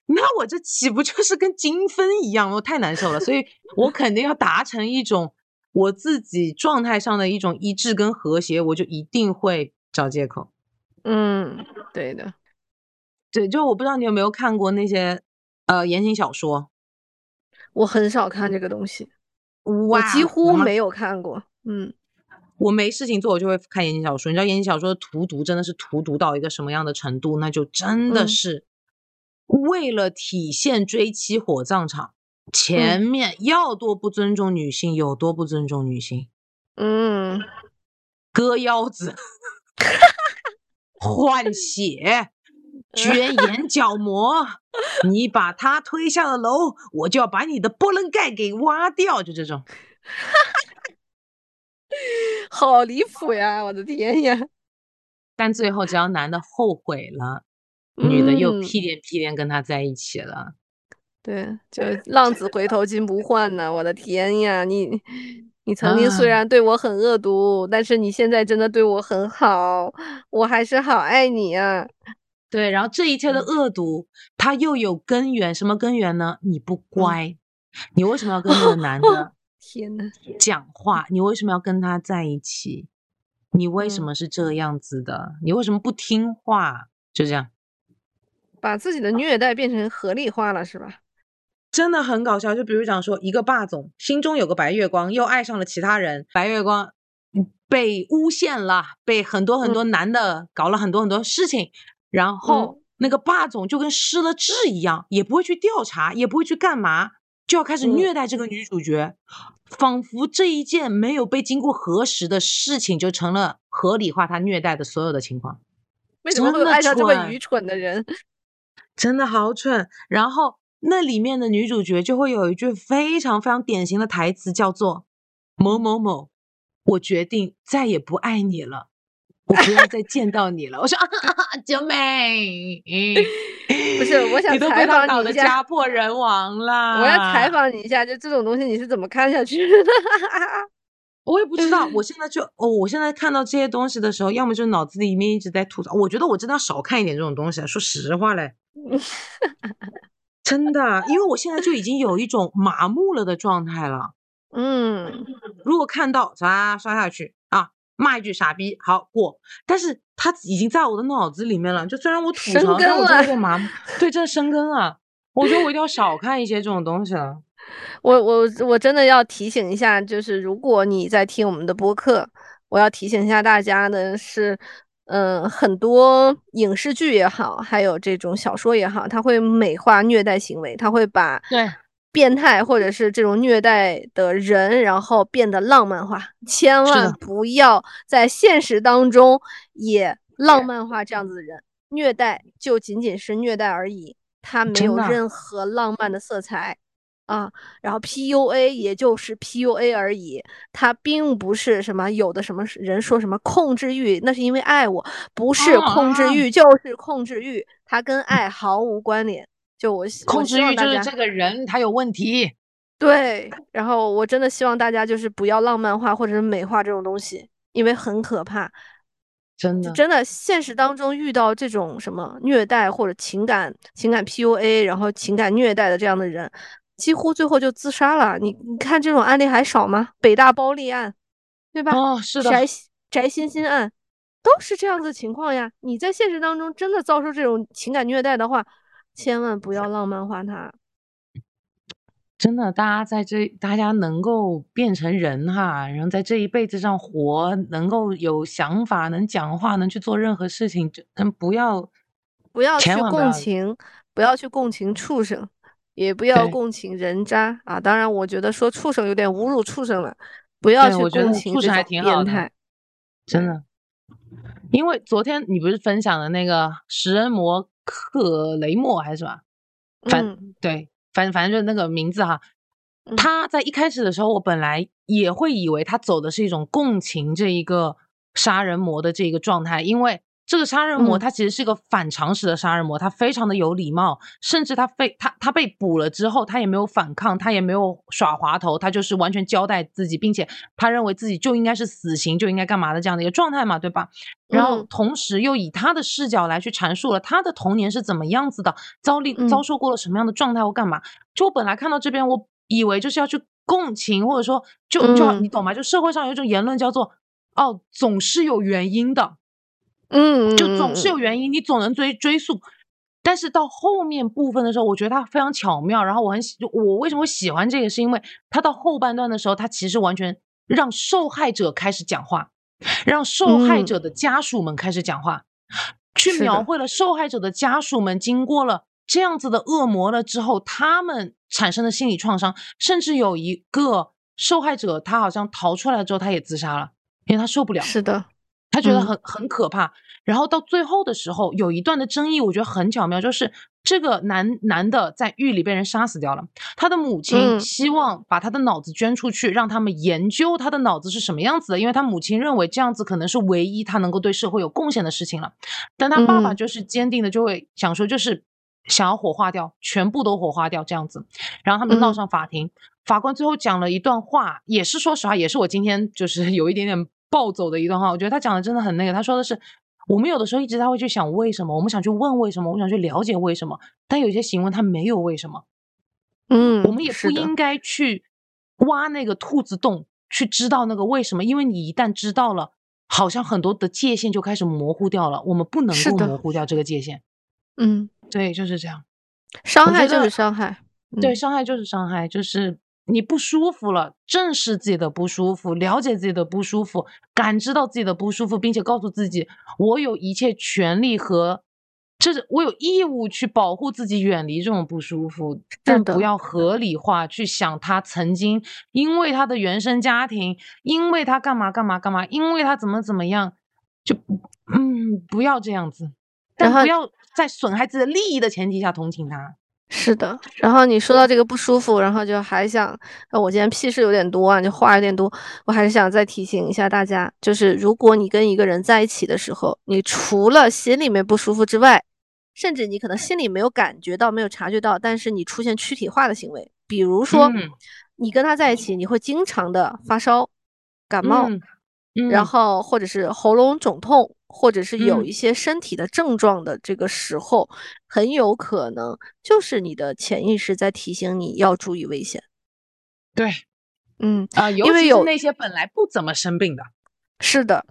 那我这岂不就是跟精分一样？我太难受了，所以我肯定要达成一种我自己状态上的一种一致跟和谐，我就一定会找借口。嗯，对的，对，就我不知道你有没有看过那些呃言情小说，我很少看这个东西，我，几乎没有看过。嗯我没事情做，我就会看言情小说。你知道言情小说的荼毒真的是荼毒到一个什么样的程度？那就真的嗯是为了体现追妻火葬场，前面要多不尊重女性有多不尊重女性，嗯，割腰子、换血、捐眼角膜，你把他推下了楼，我就要把你的波棱盖给挖掉，就这种。好离谱呀！我的天呀！但最后只要男的后悔了，女的又嗯屁颠屁颠跟他在一起了。对，就浪子回头金不换呐！我的天呀，你你曾经虽啊然对我很恶毒，但是你现在真的对我很好，我还是好爱你呀。对，然后这一切的嗯恶毒，它又有根源，什么根源呢？你不乖，你为什么要跟那个男的 天呐，讲话？你为什么要跟他在一起？你为什嗯么是这样子的？你为什么不听话？就这样，把自己的虐待变成合理化了是吧？真的很搞笑。就比如讲说，一个霸总心中有个白月光，又爱上了其他人，白月光嗯被诬陷了，被很多很多男的搞了很多很多事情，然后那个霸总就跟失了智一样，也不会去调查，也不会去干嘛，就要开始嗯虐待这个女主角，仿佛这一件没有被经过核实的事情就成了合理化他虐待的所有的情况。为什么会爱上这么愚蠢的人？真的好蠢。然后那里面的女主角就会有一句非常非常典型的台词，叫做“某某某，我决定再也不爱你了，我不要再见到你了。”我说：“啊，九妹，不是我想你都采访你一下家破人亡了。”我要采，访你一下，就这种东西你是怎么看下去的？我也不知道。我现在就哦，我现在看到这些东西的时候，要么就脑子里面一直在吐槽。我觉得我真的要少看一点这种东西啊。说实话嘞。真的，因为我现在就已经有一种麻木了的状态了。嗯，如果看到刷刷下去啊，骂一句傻逼，好过。但是他已经在我的脑子里面了。就虽然我吐槽，但我真的了有点麻木。对，真的生根了。我觉得我一定要少看一些这种东西了。我我我真的要提醒一下，就是如果你在听我们的播客，我要提醒一下大家的是，嗯、很多影视剧也好，还有这种小说也好，它会美化虐待行为，它会把对变态或者是这种虐待的人，然后变得浪漫化，千万不要在现实当中也浪漫化这样子的人，虐待就仅仅是虐待而已，它没有任何浪漫的色彩。啊，然后 PUA 也就是 PUA 而已，它并不是什么有的什么人说什么控制欲，那是因为爱我，不是控制啊欲就是控制欲，它跟爱毫无关联。就我控制欲就是这个人他有问题。对，然后我真的希望大家就是不要浪漫化或者是美化这种东西，因为很可怕。真的，真的现实当中遇到这种什么虐待或者情感情感 PUA，然后情感虐待的这样的人，几乎最后就自杀了。你你看这种案例还少吗？北大包丽案，对吧？哦，是的，翟翟欣欣案都是这样子情况呀。你在现实当中真的遭受这种情感虐待的话，千万不要浪漫化它。真的，大家在这，大家能够变成人哈，然后在这一辈子上活，能够有想法，能讲话，能去做任何事情，就嗯，不要不要去共情，不要去共情畜生，也不要共情人渣啊！当然，我觉得说畜生有点侮辱畜生了，不要去共情这种挺好的变态。真的，因为昨天你不是分享的那个食人魔克雷默还是什么？反、嗯对，反反正就是那个名字哈。嗯他在一开始的时候，我本来也会以为他走的是一种共情这一个杀人魔的这一个状态，因为这个杀人魔嗯他其实是个反常识的杀人魔，他非常的有礼貌，甚至他非他他被捕了之后，他也没有反抗，他也没有耍滑头，他就是完全交代自己，并且他认为自己就应该是死刑，就应该干嘛的这样的一个状态嘛，对吧？然后嗯同时又以他的视角来去阐述了他的童年是怎么样子的，遭历嗯遭受过了什么样的状态或干嘛。就我本来看到这边，我以为就是要去共情，或者说就就嗯你懂吗？就社会上有一种言论叫做哦，总是有原因的。嗯，就总是嗯有原因，你总能追追溯。但是到后面部分的时候，我觉得它非常巧妙。然后我很喜，我为什么会喜欢这个，是因为它到后半段的时候，它其实完全让受害者开始讲话，让受害嗯者的家属们开始讲话，去描绘了受害者的家属们经过了这样子的恶魔了之后，他们产生的心理创伤，甚至有一个受害者，他好像逃出来之后，他也自杀了，因为他受不了。是的，他觉得嗯很很可怕。然后到最后的时候，有一段的争议，我觉得很巧妙，就是这个男男的在狱里被人杀死掉了，他的母亲嗯希望把他的脑子捐出去，让他们研究他的脑子是什么样子的，因为他母亲认为这样子可能是唯一他能够对社会有贡献的事情了。但他爸爸嗯就是坚定的就会想说，就是想要火化掉，全部都火化掉这样子。然后他们闹嗯上法庭，法官最后讲了一段话，也是说实话，也是我今天就是 有一点点暴走的一段话。我觉得他讲的真的很那个，他说的是。我们有的时候一直他会去想为什么，我们想去问为什么，我们想去了解为什么，但有些行为他没有为什么，嗯，我们也不应该去挖那个兔子洞，去知道那个为什么，因为你一旦知道了，好像很多的界限就开始模糊掉了，我们不能够模糊掉这个界限。嗯，对，就是这样。伤害就是伤害，对，嗯伤害就是伤害，就是你不舒服了，正视自己的不舒服，了解自己的不舒服，感知到自己的不舒服，并且告诉自己，我有一切权利和，这是我有义务去保护自己，远离这种不舒服，但不要合理化去想他曾经因为他的原生家庭，因为他干嘛干嘛干嘛，因为他怎么怎么样，就嗯不要这样子，但不要在损害自己的利益的前提下同情他。是的，然后你说到这个不舒服，然后就还想，呃，我今天屁事有点多啊，就话有点多，我还是想再提醒一下大家，就是如果你跟一个人在一起的时候，你除了心里面不舒服之外，甚至你可能心里没有感觉到、没有察觉到，但是你出现躯体化的行为，比如说嗯。你跟他在一起，你会经常的发烧、感冒，嗯嗯，然后或者是喉咙肿痛，或者是有嗯一些身体的症状的这个时候，很有可能就是你的潜意识在提醒你要注意危险。对嗯，啊、尤因为有其是那些本来不怎么生病的，是的，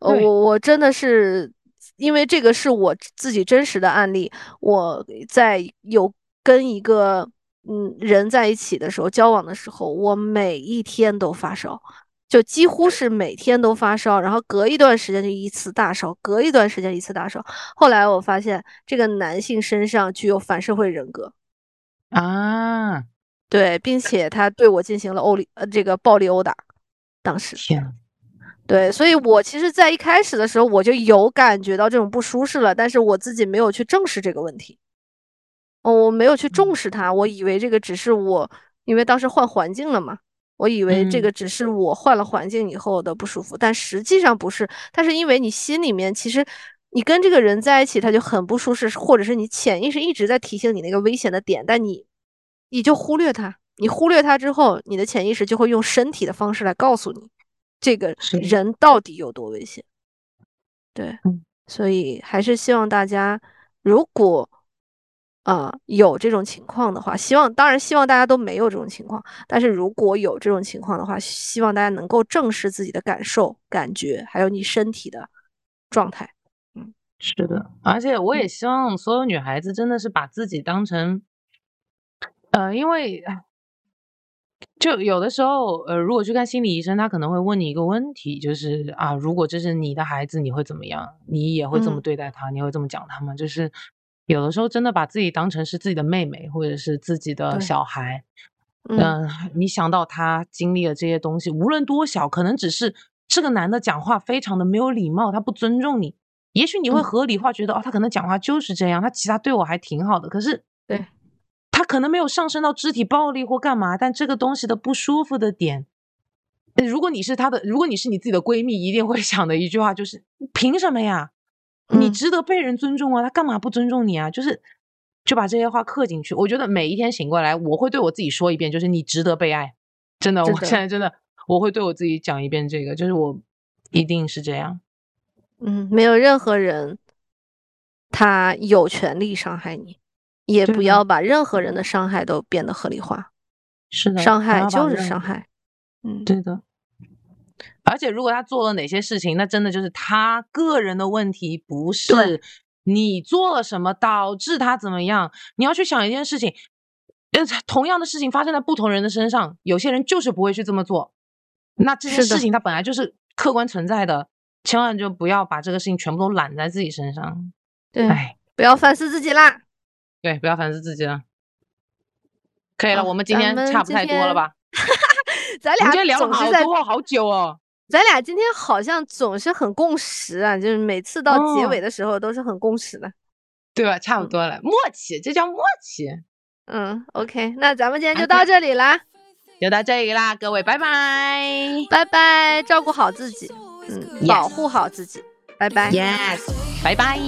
呃，我我真的是因为这个是我自己真实的案例，我在有跟一个嗯人在一起的时候，交往的时候，我每一天都发烧。就几乎是每天都发烧，然后隔一段时间就一次大烧，隔一段时间一次大烧。后来我发现这个男性身上具有反社会人格，啊！对，并且他对我进行了殴力呃这个暴力殴打，当时天啊，对，所以我其实，在一开始的时候我就有感觉到这种不舒适了，但是我自己没有去正视这个问题，哦，我没有去重嗯视它，我以为这个只是我，因为当时换环境了嘛，我以为这嗯。个只是我换了环境以后的不舒服，但实际上不是，但是因为你心里面其实你跟这个人在一起，他就很不舒适，或者是你潜意识一直在提醒你那个危险的点，但你你就忽略它，你忽略它之后，你的潜意识就会用身体的方式来告诉你这个人到底有多危险。对，嗯。所以还是希望大家，如果啊、有这种情况的话，希望当然希望大家都没有这种情况，但是如果有这种情况的话，希望大家能够正视自己的感受、感觉，还有你身体的状态。嗯是的，而且我也嗯希望所有女孩子真的是把自己当成，呃，因为就有的时候，呃，如果去看心理医生，他可能会问你一个问题，就是啊，如果这是你的孩子，你会怎么样？你也会这么嗯对待他？你会这么讲他吗？就是有的时候真的把自己当成是自己的妹妹，或者是自己的小孩，嗯嗯、你想到他经历了这些东西，无论多小，可能只是这个男的讲话非常的没有礼貌，他不尊重你。也许你会嗯合理化，觉得哦，他可能讲话就是这样，他其他对我还挺好的。可是，对，他可能没有上升到肢体暴力或干嘛，但这个东西的不舒服的点，呃如果你是他的，如果你是你自己的闺蜜，一定会想的一句话就是：凭什么呀？嗯你值得被人尊重啊，他干嘛不尊重你啊？就是就把这些话刻进去。我觉得每一天醒过来，我会对我自己说一遍，就是你值得被爱。真的，我现在真的我会对我自己讲一遍这个，就是我一定是这样。嗯，没有任何人他有权利伤害你，也不要把任何人的伤害都变得合理化，是的，伤害就是伤害。嗯，对的。而且，如果他做了哪些事情，那真的就是他个人的问题，不是你做了什么导致他怎么样。你要去想一件事情，呃，同样的事情发生在不同人的身上，有些人就是不会去这么做。那这件事情它本来就是客观存在的，千万就不要把这个事情全部都揽在自己身上。对，哎，不要反思自己啦。对，不要反思自己了。可以了，好我们今天差不太多了吧？咱我们今天聊了俩总是在，好多好久哦。咱俩今天好像总是很共识啊，就是每次到结哦尾的时候都是很共识的。对吧？差不嗯多了，默契，这叫默契。嗯，OK，那咱们今天就到这里啦，就到这里啦，各位，拜拜。拜拜，照顾好自己，嗯保护好自己，拜拜。Yes，拜拜。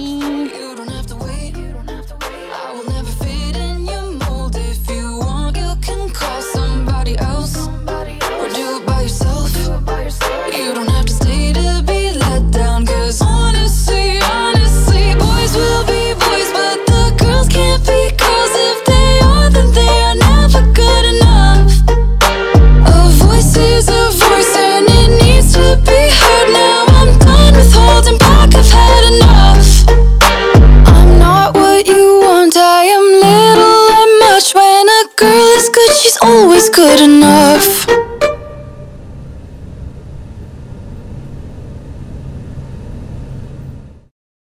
she's always good enough.